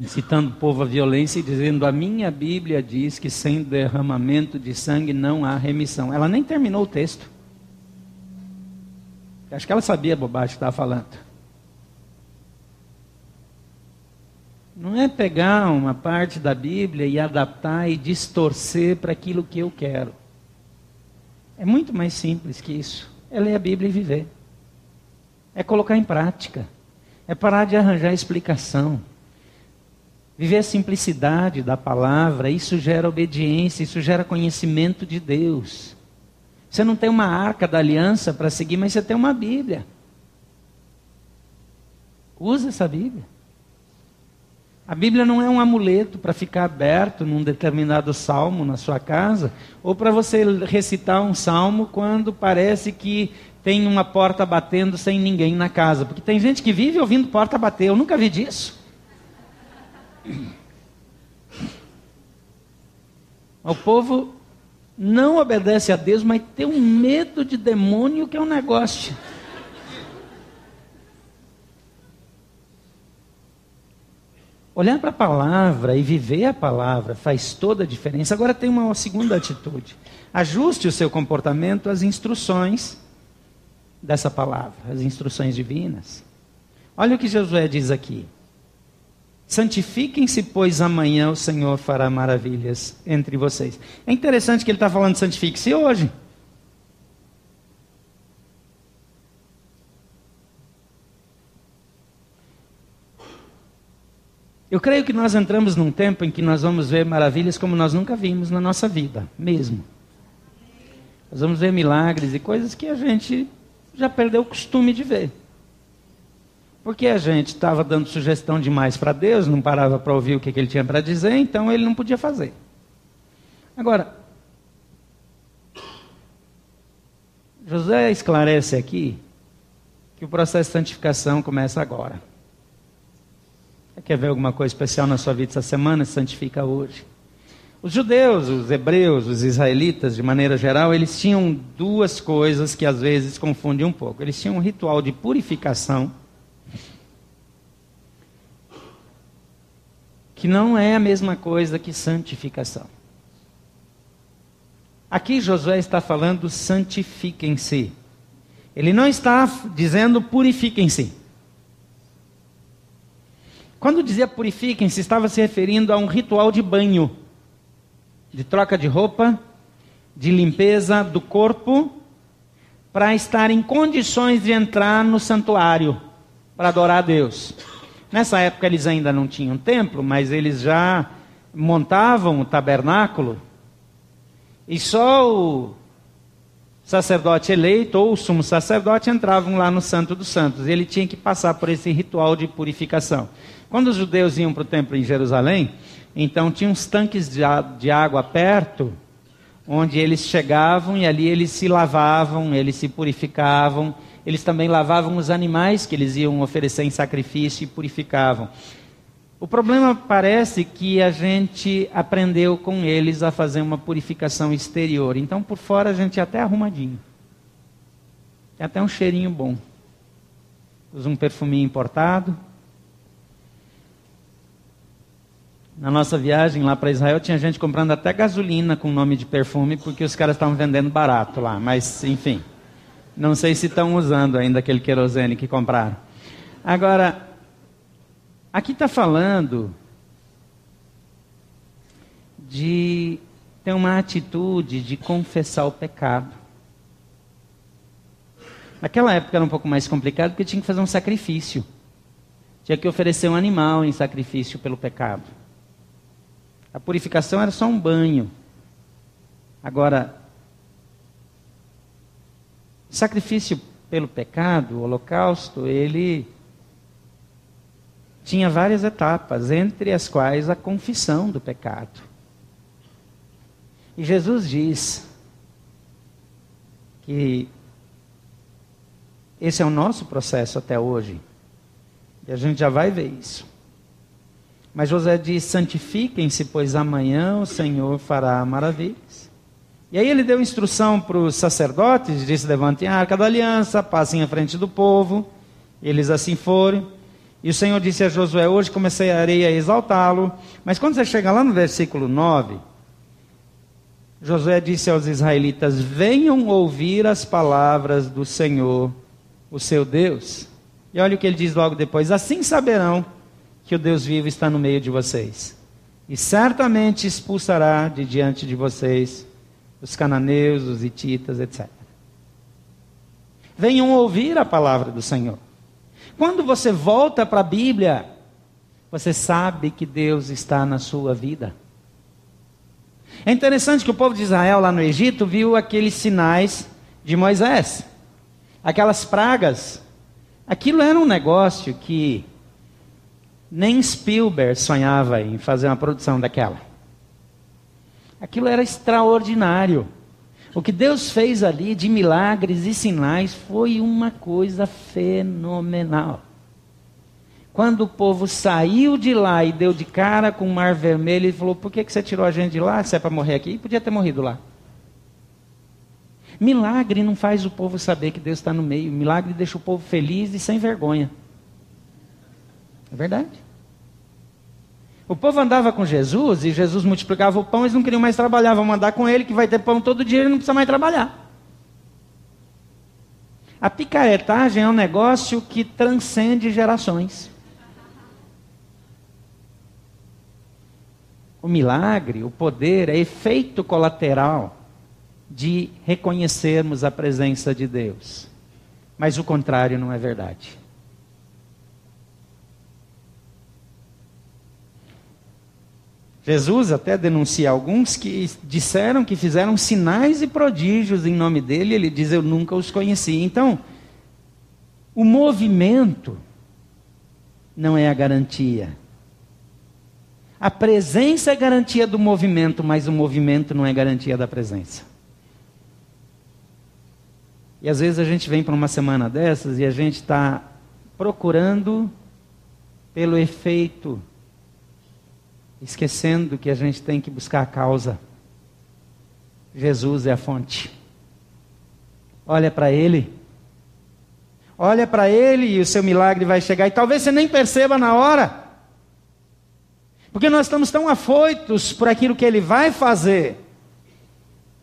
incitando o povo à violência e dizendo: A minha Bíblia diz que sem derramamento de sangue não há remissão. Ela nem terminou o texto. Acho que ela sabia a bobagem que estava falando. Não é pegar uma parte da Bíblia e adaptar e distorcer para aquilo que eu quero. É muito mais simples que isso. É ler a Bíblia e viver. É colocar em prática. É parar de arranjar explicação. Viver a simplicidade da palavra, isso gera obediência, isso gera conhecimento de Deus. Você não tem uma arca da aliança para seguir, mas você tem uma Bíblia. Usa essa Bíblia. A Bíblia não é um amuleto para ficar aberto num determinado salmo na sua casa, ou para você recitar um salmo quando parece que tem uma porta batendo sem ninguém na casa. Porque tem gente que vive ouvindo porta bater, eu nunca vi disso. O povo não obedece a Deus, mas tem um medo de demônio que é um negócio. Olhar para a palavra e viver a palavra faz toda a diferença. Agora tem uma segunda atitude. Ajuste o seu comportamento às instruções dessa palavra, as instruções divinas. Olha o que Josué diz aqui. Santifiquem-se, pois amanhã o Senhor fará maravilhas entre vocês. É interessante que ele está falando santifique-se hoje. Eu creio que nós entramos num tempo em que nós vamos ver maravilhas como nós nunca vimos na nossa vida, mesmo. Nós vamos ver milagres e coisas que a gente já perdeu o costume de ver. Porque a gente estava dando sugestão demais para Deus, não parava para ouvir o que, que ele tinha para dizer, então ele não podia fazer. Agora, José esclarece aqui que o processo de santificação começa agora. Quer ver alguma coisa especial na sua vida essa semana? Santifica hoje. Os judeus, os hebreus, os israelitas, de maneira geral, eles tinham duas coisas que às vezes confundem um pouco. Eles tinham um ritual de purificação, que não é a mesma coisa que santificação. Aqui Josué está falando santifiquem-se. Ele não está dizendo purifiquem-se. Quando dizia purifiquem-se, estava se referindo a um ritual de banho, de troca de roupa, de limpeza do corpo, para estar em condições de entrar no santuário para adorar a Deus. Nessa época eles ainda não tinham templo, mas eles já montavam o tabernáculo. E só o sacerdote eleito ou o sumo sacerdote entravam lá no Santo dos Santos. Ele tinha que passar por esse ritual de purificação. Quando os judeus iam para o templo em Jerusalém, então tinha uns tanques de, água perto, onde eles chegavam e ali eles se lavavam, eles se purificavam, eles também lavavam os animais que eles iam oferecer em sacrifício e purificavam. O problema parece que a gente aprendeu com eles a fazer uma purificação exterior. Então, por fora, a gente é até arrumadinho. Tem até um cheirinho bom. Usa um perfuminho importado, Na nossa viagem lá para Israel, tinha gente comprando até gasolina com nome de perfume, porque os caras estavam vendendo barato lá. Mas, enfim, não sei se estão usando ainda aquele querosene que compraram. Agora, aqui está falando de ter uma atitude de confessar o pecado. Naquela época era um pouco mais complicado, porque tinha que fazer um sacrifício. Tinha que oferecer um animal em sacrifício pelo pecado. A purificação era só um banho. Agora, sacrifício pelo pecado, o holocausto, ele tinha várias etapas, entre as quais a confissão do pecado. E Jesus diz que esse é o nosso processo até hoje. E a gente já vai ver isso. Mas José diz: santifiquem-se, pois amanhã o Senhor fará maravilhas. E aí ele deu instrução para os sacerdotes: disse: levantem a arca da aliança, passem à frente do povo. Eles assim foram. E o Senhor disse a Josué: Hoje comecei a exaltá-lo. Mas quando você chega lá no versículo 9, Josué disse aos israelitas: Venham ouvir as palavras do Senhor, o seu Deus. E olha o que ele diz logo depois: Assim saberão que o Deus vivo está no meio de vocês. E certamente expulsará de diante de vocês os cananeus, os hititas, etc. Venham ouvir a palavra do Senhor. Quando você volta para a Bíblia, você sabe que Deus está na sua vida. É interessante que o povo de Israel lá no Egito viu aqueles sinais de Moisés, aquelas pragas. Aquilo era um negócio que nem Spielberg sonhava em fazer uma produção daquela. Aquilo era extraordinário. O que Deus fez ali de milagres e sinais foi uma coisa fenomenal. Quando o povo saiu de lá e deu de cara com o mar vermelho, ele falou: Por que, que você tirou a gente de lá? Se é para morrer aqui? E podia ter morrido lá. Milagre não faz o povo saber que Deus está no meio. Milagre deixa o povo feliz e sem vergonha. É verdade. O povo andava com Jesus e Jesus multiplicava o pão, eles não queriam mais trabalhar, vão andar com ele que vai ter pão todo dia e não precisa mais trabalhar. A picaretagem é um negócio que transcende gerações. O milagre, o poder é efeito colateral de reconhecermos a presença de Deus. Mas o contrário não é verdade. Jesus até denuncia alguns que disseram que fizeram sinais e prodígios em nome dele, ele diz: Eu nunca os conheci. Então, o movimento não é a garantia. A presença é garantia do movimento, mas o movimento não é garantia da presença. E às vezes a gente vem para uma semana dessas e a gente está procurando pelo efeito esquecendo que a gente tem que buscar a causa. Jesus é a fonte. Olha para Ele. Olha para Ele e o seu milagre vai chegar. E talvez você nem perceba na hora. Porque nós estamos tão afoitos por aquilo que Ele vai fazer,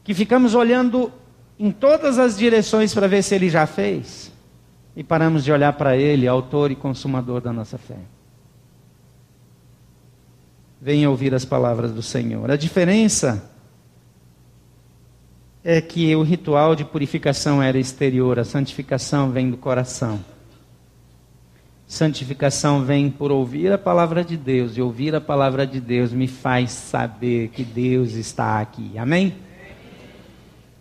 que ficamos olhando em todas as direções para ver se Ele já fez. E paramos de olhar para Ele, autor e consumador da nossa fé venha ouvir as palavras do Senhor. A diferença é que o ritual de purificação era exterior, a santificação vem do coração. Santificação vem por ouvir a palavra de Deus, e ouvir a palavra de Deus me faz saber que Deus está aqui. Amém?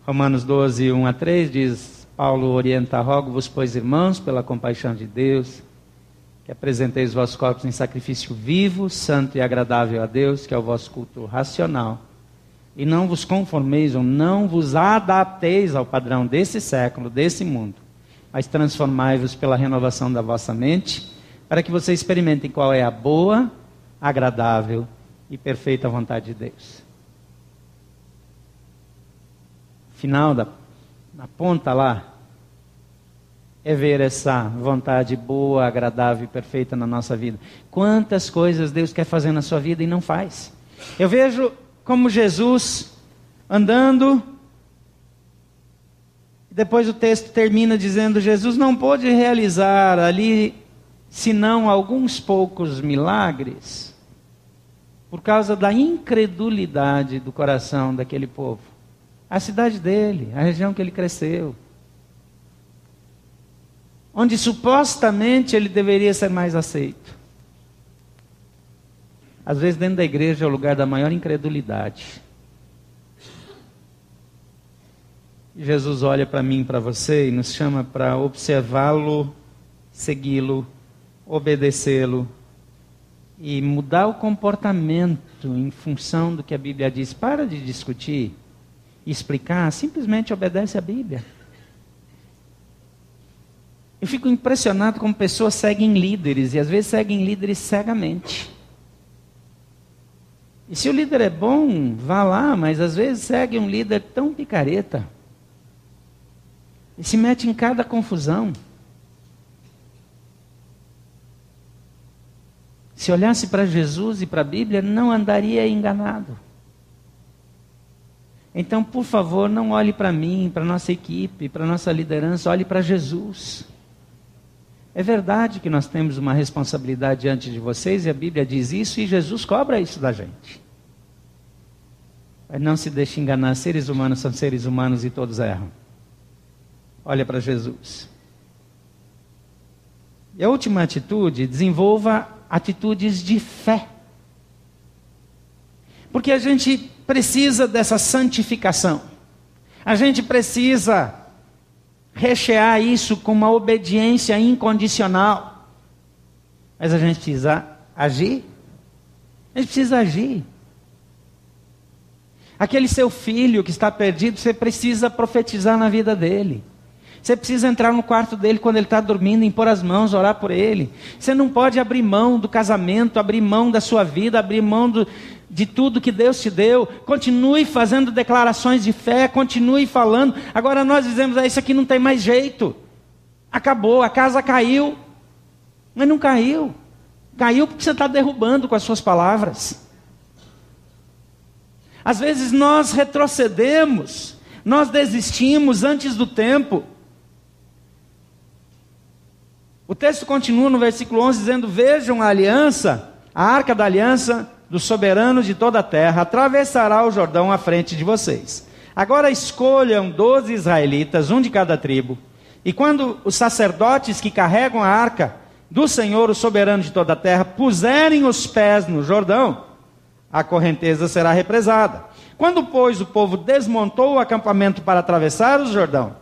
Romanos 12, 1 a 3 diz: Paulo orienta, rogo-vos, pois irmãos, pela compaixão de Deus que apresentei os vossos corpos em sacrifício vivo, santo e agradável a Deus, que é o vosso culto racional. E não vos conformeis ou não vos adapteis ao padrão desse século, desse mundo, mas transformai-vos pela renovação da vossa mente, para que vocês experimentem qual é a boa, agradável e perfeita vontade de Deus. Final da na ponta lá, é ver essa vontade boa, agradável e perfeita na nossa vida. Quantas coisas Deus quer fazer na sua vida e não faz. Eu vejo como Jesus andando. Depois o texto termina dizendo: Jesus não pôde realizar ali senão alguns poucos milagres por causa da incredulidade do coração daquele povo. A cidade dele, a região que ele cresceu onde supostamente ele deveria ser mais aceito. Às vezes, dentro da igreja é o lugar da maior incredulidade. Jesus olha para mim, para você, e nos chama para observá-lo, segui-lo, obedecê-lo e mudar o comportamento em função do que a Bíblia diz. Para de discutir explicar, simplesmente obedece a Bíblia. Eu fico impressionado como pessoas seguem líderes e às vezes seguem líderes cegamente. E se o líder é bom, vá lá, mas às vezes segue um líder tão picareta. E se mete em cada confusão. Se olhasse para Jesus e para a Bíblia, não andaria enganado. Então, por favor, não olhe para mim, para nossa equipe, para nossa liderança, olhe para Jesus. É verdade que nós temos uma responsabilidade diante de vocês, e a Bíblia diz isso, e Jesus cobra isso da gente. Mas não se deixe enganar, seres humanos são seres humanos e todos erram. Olha para Jesus. E a última atitude, desenvolva atitudes de fé. Porque a gente precisa dessa santificação. A gente precisa rechear isso com uma obediência incondicional. Mas a gente precisa agir. A gente precisa agir. Aquele seu filho que está perdido, você precisa profetizar na vida dele. Você precisa entrar no quarto dele quando ele está dormindo, impor as mãos, orar por ele. Você não pode abrir mão do casamento, abrir mão da sua vida, abrir mão do, de tudo que Deus te deu. Continue fazendo declarações de fé, continue falando. Agora nós dizemos: ah, isso aqui não tem mais jeito. Acabou, a casa caiu. Mas não caiu. Caiu porque você está derrubando com as suas palavras. Às vezes nós retrocedemos, nós desistimos antes do tempo. O texto continua no versículo 11 dizendo: Vejam a aliança, a arca da aliança do soberano de toda a terra, atravessará o Jordão à frente de vocês. Agora escolham doze israelitas, um de cada tribo, e quando os sacerdotes que carregam a arca do Senhor, o soberano de toda a terra, puserem os pés no Jordão, a correnteza será represada. Quando, pois, o povo desmontou o acampamento para atravessar o Jordão,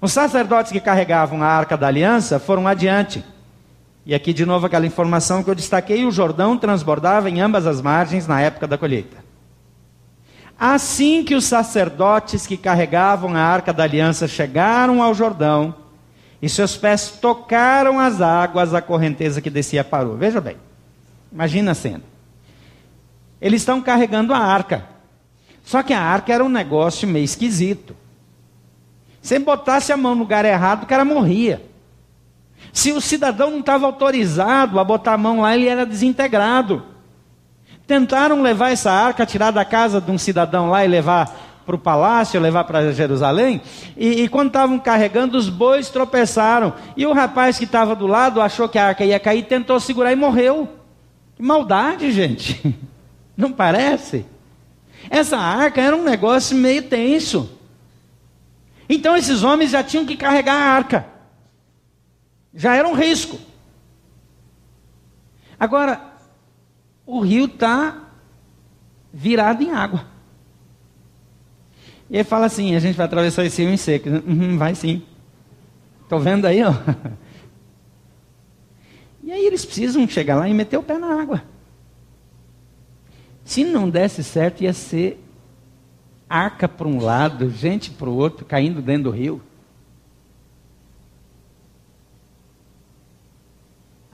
os sacerdotes que carregavam a arca da aliança foram adiante. E aqui de novo aquela informação que eu destaquei: o Jordão transbordava em ambas as margens na época da colheita. Assim que os sacerdotes que carregavam a arca da aliança chegaram ao Jordão, e seus pés tocaram as águas, a correnteza que descia parou. Veja bem, imagina a cena. Eles estão carregando a arca, só que a arca era um negócio meio esquisito. Se botasse a mão no lugar errado, o cara morria. Se o cidadão não estava autorizado a botar a mão lá, ele era desintegrado. Tentaram levar essa arca, tirar da casa de um cidadão lá e levar para o palácio, levar para Jerusalém. E, e quando estavam carregando, os bois tropeçaram. E o rapaz que estava do lado achou que a arca ia cair, tentou segurar e morreu. Que maldade, gente. Não parece? Essa arca era um negócio meio tenso. Então esses homens já tinham que carregar a arca. Já era um risco. Agora, o rio está virado em água. E ele fala assim: a gente vai atravessar esse rio em seco. Uhum, vai sim. Estou vendo aí, ó. E aí eles precisam chegar lá e meter o pé na água. Se não desse certo, ia ser arca para um lado, gente para o outro, caindo dentro do rio.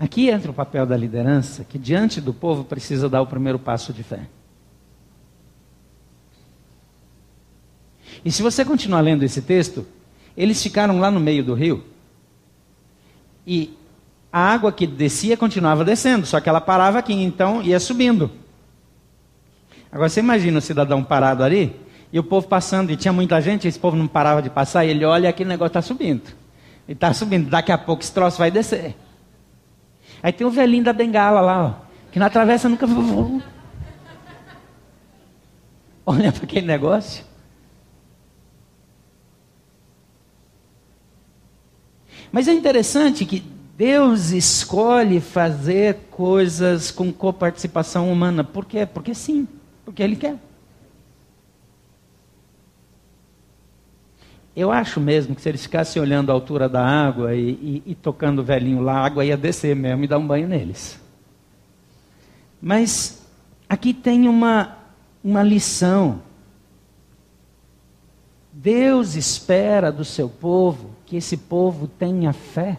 Aqui entra o papel da liderança, que diante do povo precisa dar o primeiro passo de fé. E se você continuar lendo esse texto, eles ficaram lá no meio do rio. E a água que descia continuava descendo, só que ela parava aqui, então ia subindo. Agora você imagina o cidadão parado ali, e o povo passando, e tinha muita gente, esse povo não parava de passar, e ele olha aquele negócio está subindo. E está subindo, daqui a pouco esse troço vai descer. Aí tem o velhinho da bengala lá, ó, que na travessa nunca. Olha para aquele negócio. Mas é interessante que Deus escolhe fazer coisas com coparticipação humana. Por quê? Porque sim, porque Ele quer. Eu acho mesmo que se eles ficassem olhando a altura da água e, e, e tocando o velhinho lá, a água ia descer mesmo e dar um banho neles. Mas aqui tem uma, uma lição. Deus espera do seu povo que esse povo tenha fé.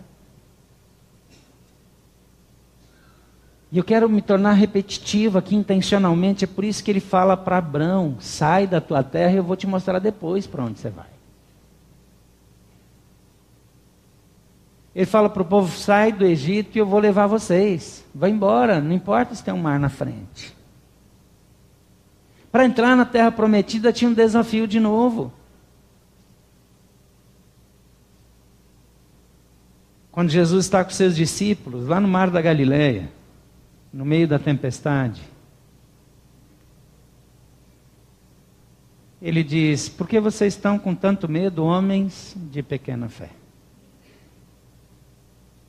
E eu quero me tornar repetitivo aqui intencionalmente, é por isso que ele fala para Abraão: sai da tua terra e eu vou te mostrar depois para onde você vai. Ele fala para o povo: sai do Egito e eu vou levar vocês. Vai embora, não importa se tem um mar na frente. Para entrar na terra prometida tinha um desafio de novo. Quando Jesus está com seus discípulos lá no mar da Galileia, no meio da tempestade, ele diz: Por que vocês estão com tanto medo, homens de pequena fé?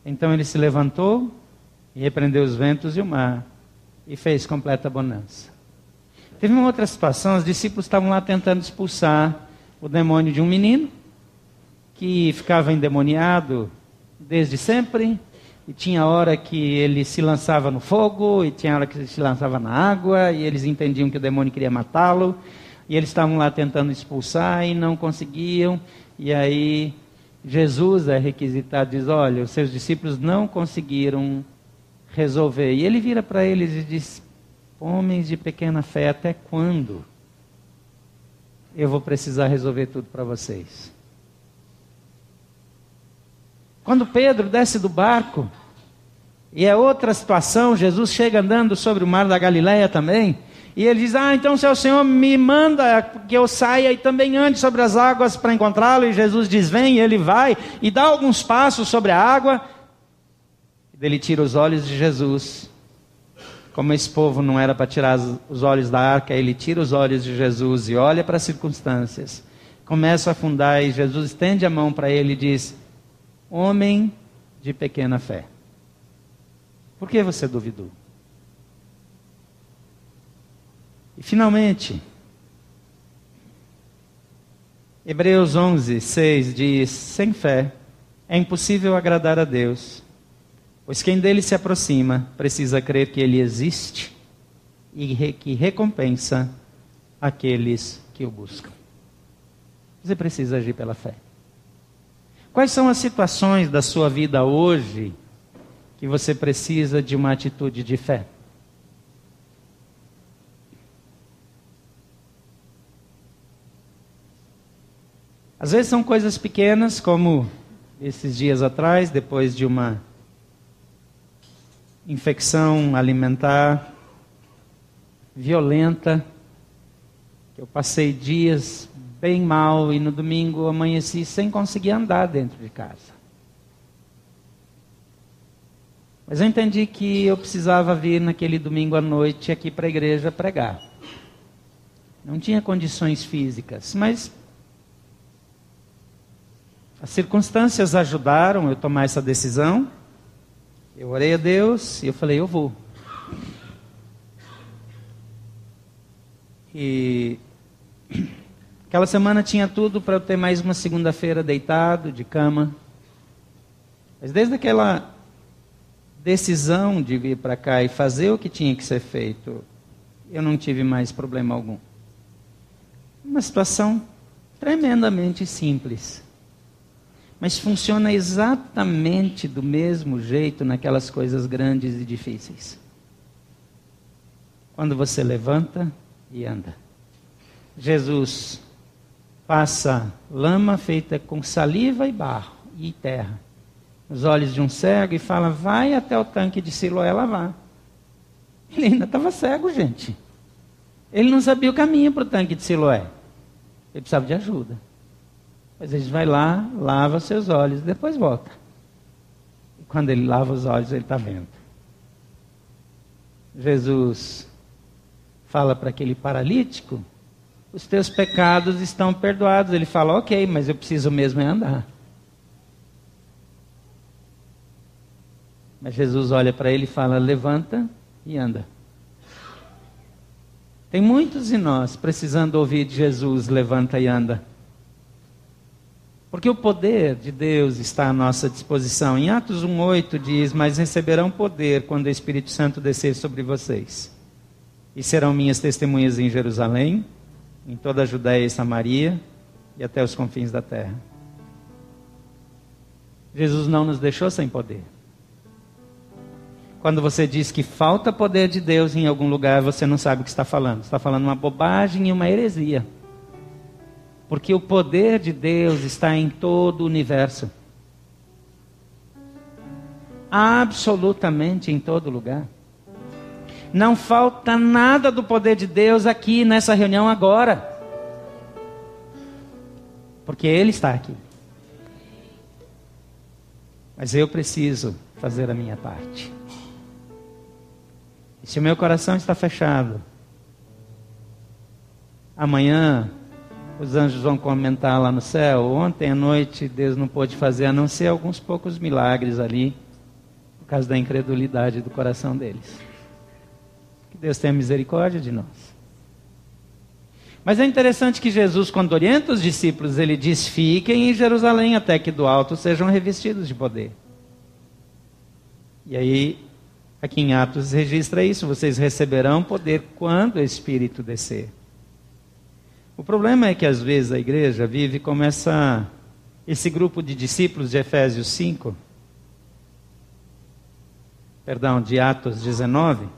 Então ele se levantou e repreendeu os ventos e o mar e fez completa bonança. Teve uma outra situação, os discípulos estavam lá tentando expulsar o demônio de um menino que ficava endemoniado desde sempre, e tinha hora que ele se lançava no fogo, e tinha hora que ele se lançava na água, e eles entendiam que o demônio queria matá-lo, e eles estavam lá tentando expulsar e não conseguiam, e aí Jesus é requisitado, diz: Olha, os seus discípulos não conseguiram resolver. E ele vira para eles e diz: Homens de pequena fé, até quando eu vou precisar resolver tudo para vocês? Quando Pedro desce do barco, e é outra situação, Jesus chega andando sobre o mar da Galileia também, e ele diz: Ah, então se o Senhor me manda que eu saia e também ande sobre as águas para encontrá-lo, e Jesus diz: Vem, e ele vai, e dá alguns passos sobre a água, ele tira os olhos de Jesus. Como esse povo não era para tirar os olhos da arca, ele tira os olhos de Jesus e olha para as circunstâncias. Começa a afundar e Jesus estende a mão para ele e diz: Homem de pequena fé, por que você duvidou? E finalmente, Hebreus 11, 6 diz: Sem fé é impossível agradar a Deus, pois quem dele se aproxima precisa crer que ele existe e que recompensa aqueles que o buscam. Você precisa agir pela fé. Quais são as situações da sua vida hoje que você precisa de uma atitude de fé? Às vezes são coisas pequenas, como esses dias atrás, depois de uma infecção alimentar violenta, que eu passei dias bem mal e no domingo amanheci sem conseguir andar dentro de casa. Mas eu entendi que eu precisava vir naquele domingo à noite aqui para a igreja pregar. Não tinha condições físicas, mas as circunstâncias ajudaram eu tomar essa decisão. Eu orei a Deus e eu falei, eu vou. E Aquela semana tinha tudo para eu ter mais uma segunda-feira deitado, de cama. Mas desde aquela decisão de vir para cá e fazer o que tinha que ser feito, eu não tive mais problema algum. Uma situação tremendamente simples. Mas funciona exatamente do mesmo jeito naquelas coisas grandes e difíceis. Quando você levanta e anda. Jesus passa lama feita com saliva e barro e terra nos olhos de um cego e fala: Vai até o tanque de Siloé lavar. Ele ainda estava cego, gente. Ele não sabia o caminho para o tanque de Siloé. Ele precisava de ajuda. Mas ele vai lá, lava seus olhos, depois volta. E quando ele lava os olhos, ele está vendo. Jesus fala para aquele paralítico os teus pecados estão perdoados. Ele fala, ok, mas eu preciso mesmo é andar. Mas Jesus olha para ele e fala: levanta e anda. Tem muitos de nós precisando ouvir de Jesus: levanta e anda. Porque o poder de Deus está à nossa disposição. Em Atos 1,8 diz: Mas receberão poder quando o Espírito Santo descer sobre vocês. E serão minhas testemunhas em Jerusalém, em toda a Judéia e Samaria e até os confins da terra. Jesus não nos deixou sem poder. Quando você diz que falta poder de Deus em algum lugar, você não sabe o que está falando. Está falando uma bobagem e uma heresia. Porque o poder de Deus está em todo o universo. Absolutamente em todo lugar. Não falta nada do poder de Deus aqui nessa reunião agora. Porque Ele está aqui. Mas eu preciso fazer a minha parte. E se o meu coração está fechado, amanhã os anjos vão comentar lá no céu. Ontem à noite Deus não pôde fazer a não ser alguns poucos milagres ali, por causa da incredulidade do coração deles. Que Deus tenha misericórdia de nós. Mas é interessante que Jesus, quando orienta os discípulos, ele diz: Fiquem em Jerusalém até que do alto sejam revestidos de poder. E aí, aqui em Atos registra isso: vocês receberão poder quando o Espírito descer. O problema é que às vezes a igreja vive como essa, esse grupo de discípulos de Efésios 5, perdão, de Atos 19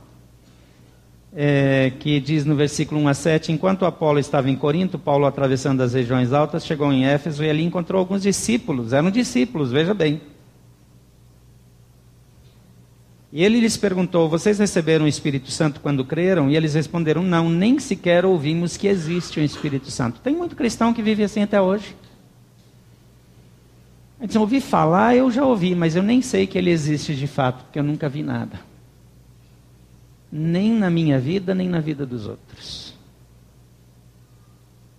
é, que diz no versículo 1 a 7: Enquanto Apolo estava em Corinto, Paulo, atravessando as regiões altas, chegou em Éfeso e ali encontrou alguns discípulos. Eram discípulos, veja bem. E ele lhes perguntou: Vocês receberam o Espírito Santo quando creram? E eles responderam: Não, nem sequer ouvimos que existe o Espírito Santo. Tem muito cristão que vive assim até hoje. Eles ouvi falar, eu já ouvi, mas eu nem sei que ele existe de fato, porque eu nunca vi nada nem na minha vida, nem na vida dos outros.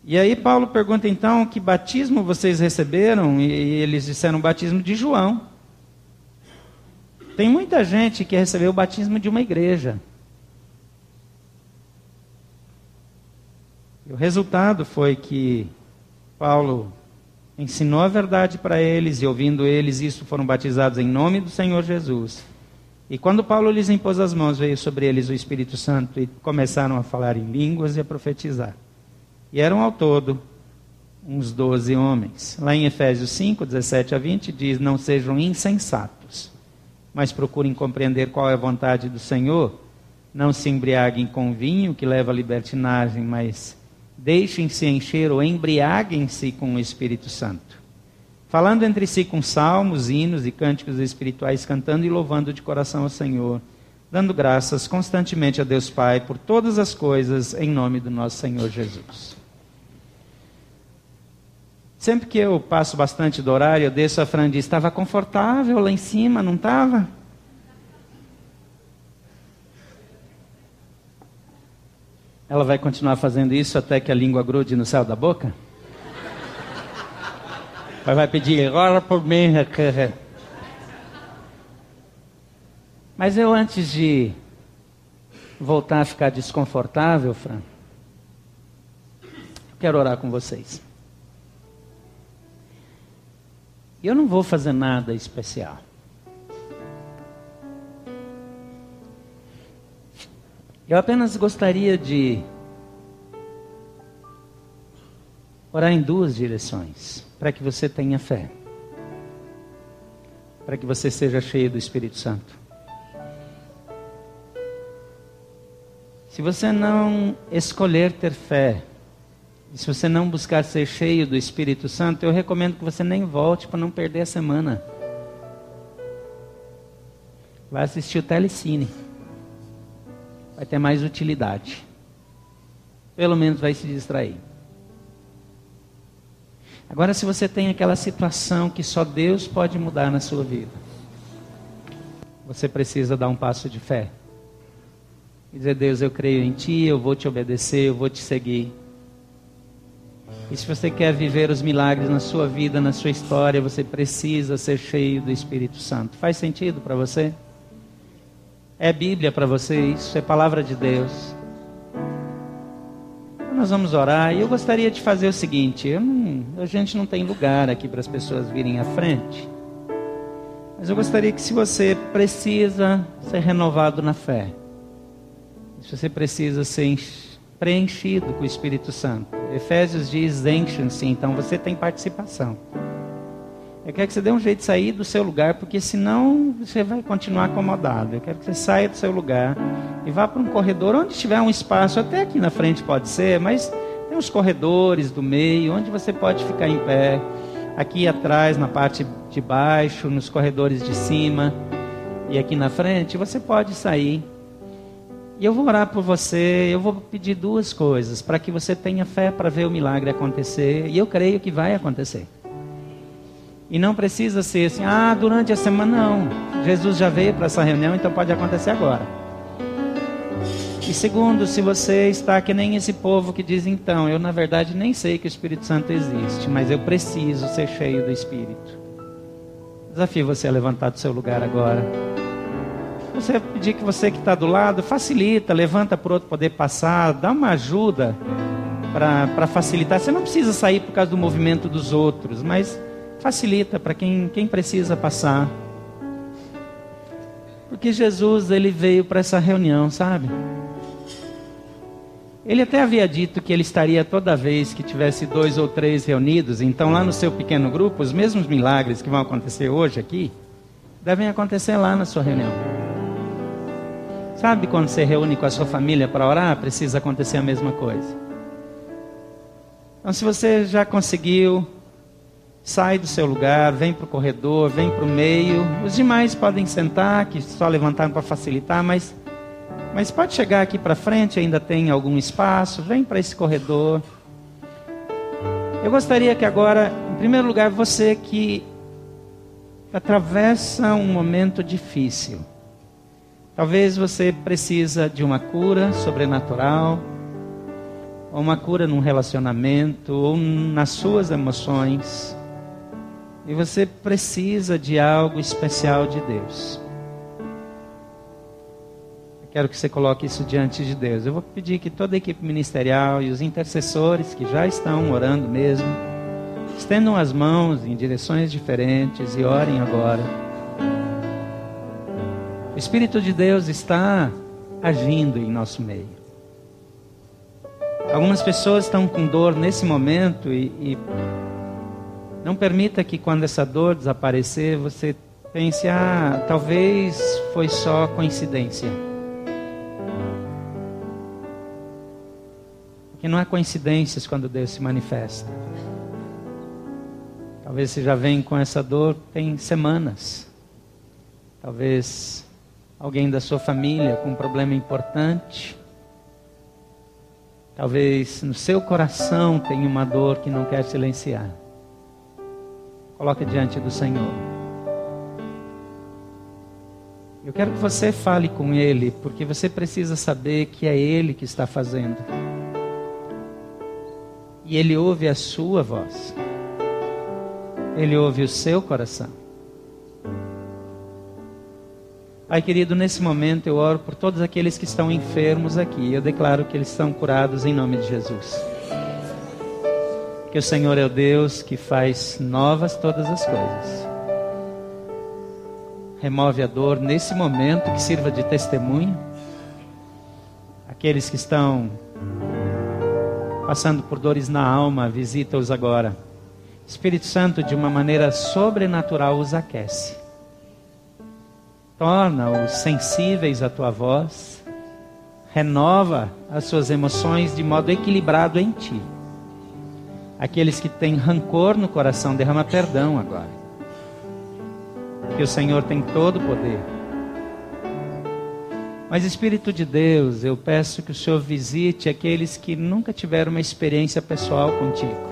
E aí Paulo pergunta então que batismo vocês receberam? E eles disseram batismo de João. Tem muita gente que recebeu o batismo de uma igreja. E o resultado foi que Paulo ensinou a verdade para eles e ouvindo eles, isso foram batizados em nome do Senhor Jesus. E quando Paulo lhes impôs as mãos, veio sobre eles o Espírito Santo e começaram a falar em línguas e a profetizar. E eram ao todo uns doze homens. Lá em Efésios 5, 17 a 20, diz: Não sejam insensatos, mas procurem compreender qual é a vontade do Senhor. Não se embriaguem com vinho, que leva à libertinagem, mas deixem-se encher ou embriaguem-se com o Espírito Santo falando entre si com salmos, hinos e cânticos espirituais, cantando e louvando de coração ao Senhor, dando graças constantemente a Deus Pai por todas as coisas, em nome do nosso Senhor Jesus. Sempre que eu passo bastante do horário, eu desço a Fran diz, estava confortável lá em cima, não estava? Ela vai continuar fazendo isso até que a língua grude no céu da boca? Mas vai pedir, ora por mim. Mas eu, antes de voltar a ficar desconfortável, Fran, quero orar com vocês. Eu não vou fazer nada especial. Eu apenas gostaria de orar em duas direções para que você tenha fé, para que você seja cheio do Espírito Santo. Se você não escolher ter fé, se você não buscar ser cheio do Espírito Santo, eu recomendo que você nem volte para não perder a semana. Vai assistir o telecine. Vai ter mais utilidade. Pelo menos vai se distrair. Agora, se você tem aquela situação que só Deus pode mudar na sua vida, você precisa dar um passo de fé. E dizer, Deus, eu creio em Ti, eu vou te obedecer, eu vou te seguir. E se você quer viver os milagres na sua vida, na sua história, você precisa ser cheio do Espírito Santo. Faz sentido para você? É Bíblia para você? Isso é palavra de Deus nós vamos orar e eu gostaria de fazer o seguinte: não, a gente não tem lugar aqui para as pessoas virem à frente, mas eu gostaria que, se você precisa ser renovado na fé, se você precisa ser preenchido com o Espírito Santo, Efésios diz: enchem-se, então você tem participação. Eu quero que você dê um jeito de sair do seu lugar, porque senão você vai continuar acomodado. Eu quero que você saia do seu lugar e vá para um corredor onde tiver um espaço, até aqui na frente pode ser, mas tem uns corredores do meio onde você pode ficar em pé. Aqui atrás, na parte de baixo, nos corredores de cima e aqui na frente, você pode sair. E eu vou orar por você, eu vou pedir duas coisas, para que você tenha fé para ver o milagre acontecer, e eu creio que vai acontecer. E não precisa ser assim, ah, durante a semana não. Jesus já veio para essa reunião, então pode acontecer agora. E segundo, se você está que nem esse povo que diz, então, eu na verdade nem sei que o Espírito Santo existe, mas eu preciso ser cheio do Espírito. Desafio você a levantar do seu lugar agora. Você pedir que você que está do lado, facilita, levanta para o outro poder passar, dá uma ajuda para facilitar. Você não precisa sair por causa do movimento dos outros, mas Facilita para quem, quem precisa passar. Porque Jesus ele veio para essa reunião, sabe? Ele até havia dito que ele estaria toda vez que tivesse dois ou três reunidos. Então, lá no seu pequeno grupo, os mesmos milagres que vão acontecer hoje aqui, devem acontecer lá na sua reunião. Sabe quando você reúne com a sua família para orar, precisa acontecer a mesma coisa. Então, se você já conseguiu sai do seu lugar, vem para o corredor, vem para o meio. Os demais podem sentar, que só levantaram para facilitar, mas, mas pode chegar aqui para frente, ainda tem algum espaço, vem para esse corredor. Eu gostaria que agora, em primeiro lugar, você que atravessa um momento difícil. Talvez você precisa de uma cura sobrenatural, ou uma cura num relacionamento, ou nas suas emoções. E você precisa de algo especial de Deus. Eu quero que você coloque isso diante de Deus. Eu vou pedir que toda a equipe ministerial e os intercessores que já estão orando mesmo, estendam as mãos em direções diferentes e orem agora. O Espírito de Deus está agindo em nosso meio. Algumas pessoas estão com dor nesse momento e, e não permita que quando essa dor desaparecer, você pense, ah, talvez foi só coincidência. Porque não há coincidências quando Deus se manifesta. Talvez você já vem com essa dor tem semanas. Talvez alguém da sua família com um problema importante. Talvez no seu coração tenha uma dor que não quer silenciar. Coloque diante do Senhor. Eu quero que você fale com Ele, porque você precisa saber que é Ele que está fazendo. E Ele ouve a sua voz. Ele ouve o seu coração. Pai querido, nesse momento eu oro por todos aqueles que estão enfermos aqui. Eu declaro que eles são curados em nome de Jesus que o Senhor é o Deus que faz novas todas as coisas. Remove a dor nesse momento, que sirva de testemunho. Aqueles que estão passando por dores na alma, visita-os agora. Espírito Santo, de uma maneira sobrenatural, os aquece. Torna-os sensíveis à tua voz. Renova as suas emoções de modo equilibrado em ti. Aqueles que têm rancor no coração, derrama perdão agora. Que o Senhor tem todo o poder. Mas Espírito de Deus, eu peço que o Senhor visite aqueles que nunca tiveram uma experiência pessoal contigo.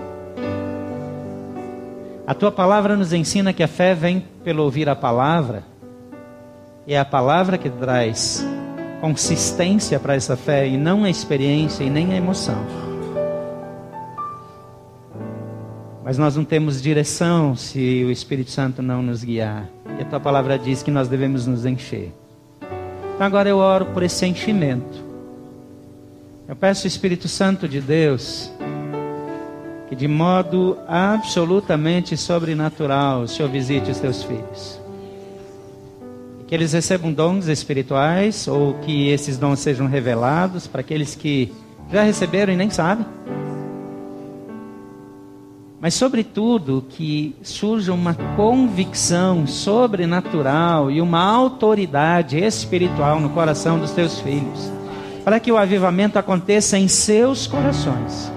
A tua palavra nos ensina que a fé vem pelo ouvir a palavra, e é a palavra que traz consistência para essa fé, e não a experiência e nem a emoção. Mas nós não temos direção se o Espírito Santo não nos guiar. E a tua palavra diz que nós devemos nos encher. Então agora eu oro por esse enchimento. Eu peço o Espírito Santo de Deus que de modo absolutamente sobrenatural o Senhor visite os teus filhos. Que eles recebam dons espirituais ou que esses dons sejam revelados para aqueles que já receberam e nem sabem mas, sobretudo, que surja uma convicção sobrenatural e uma autoridade espiritual no coração dos teus filhos, para que o avivamento aconteça em seus corações,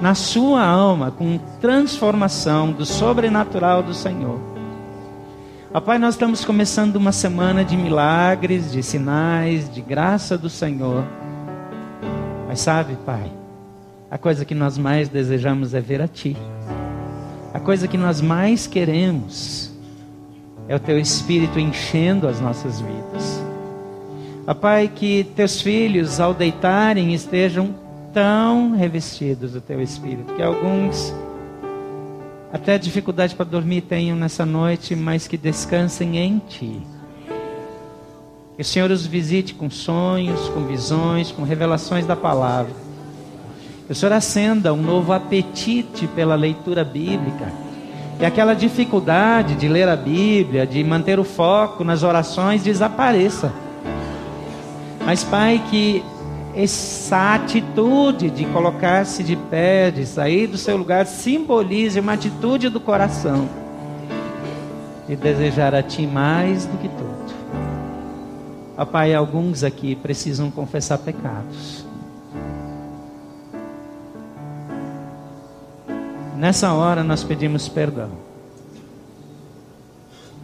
na sua alma, com transformação do sobrenatural do Senhor. Pai, nós estamos começando uma semana de milagres, de sinais, de graça do Senhor. Mas sabe, Pai, a coisa que nós mais desejamos é ver a Ti. A coisa que nós mais queremos é o Teu Espírito enchendo as nossas vidas. Pai, que Teus filhos, ao deitarem, estejam tão revestidos do Teu Espírito, que alguns até dificuldade para dormir tenham nessa noite, mas que descansem em Ti. Que o Senhor os visite com sonhos, com visões, com revelações da palavra que o Senhor acenda um novo apetite pela leitura bíblica. Que aquela dificuldade de ler a Bíblia, de manter o foco nas orações, desapareça. Mas, Pai, que essa atitude de colocar-se de pé, de sair do seu lugar, simbolize uma atitude do coração de desejar a Ti mais do que tudo. Ó Pai, alguns aqui precisam confessar pecados. Nessa hora nós pedimos perdão.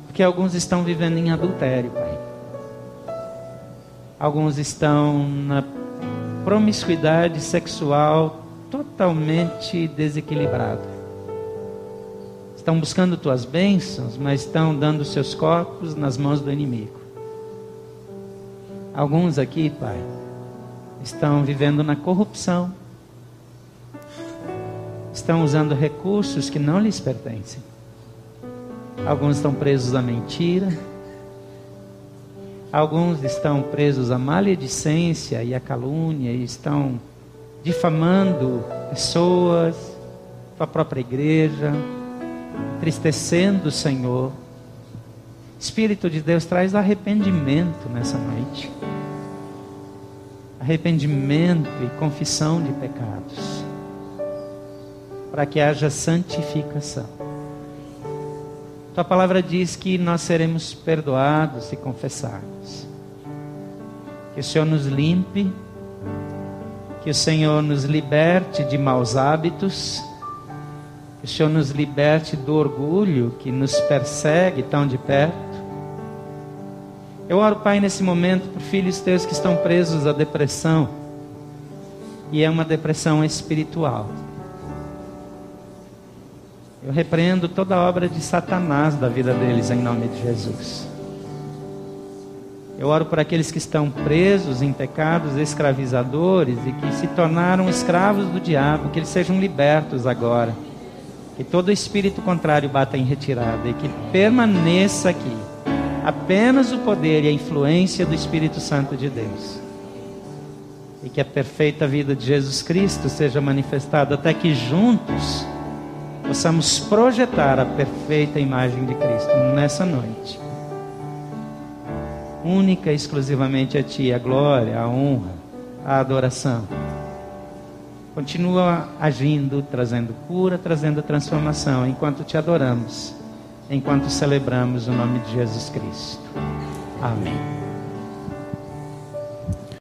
Porque alguns estão vivendo em adultério, Pai. Alguns estão na promiscuidade sexual totalmente desequilibrada. Estão buscando tuas bênçãos, mas estão dando seus corpos nas mãos do inimigo. Alguns aqui, Pai, estão vivendo na corrupção estão usando recursos que não lhes pertencem. Alguns estão presos à mentira. Alguns estão presos à maledicência e à calúnia e estão difamando pessoas, a própria igreja, entristecendo o Senhor. Espírito de Deus traz arrependimento nessa noite. Arrependimento e confissão de pecados para que haja santificação. Tua palavra diz que nós seremos perdoados se confessarmos. Que o Senhor nos limpe, que o Senhor nos liberte de maus hábitos, que o Senhor nos liberte do orgulho que nos persegue tão de perto. Eu oro, Pai, nesse momento por filhos teus que estão presos à depressão, e é uma depressão espiritual. Eu repreendo toda obra de Satanás da vida deles em nome de Jesus. Eu oro por aqueles que estão presos em pecados escravizadores e que se tornaram escravos do diabo, que eles sejam libertos agora. Que todo espírito contrário bata em retirada e que permaneça aqui apenas o poder e a influência do Espírito Santo de Deus. E que a perfeita vida de Jesus Cristo seja manifestada até que juntos possamos projetar a perfeita imagem de Cristo nessa noite. Única e exclusivamente a Ti a glória, a honra, a adoração. Continua agindo, trazendo cura, trazendo transformação, enquanto te adoramos, enquanto celebramos o nome de Jesus Cristo. Amém.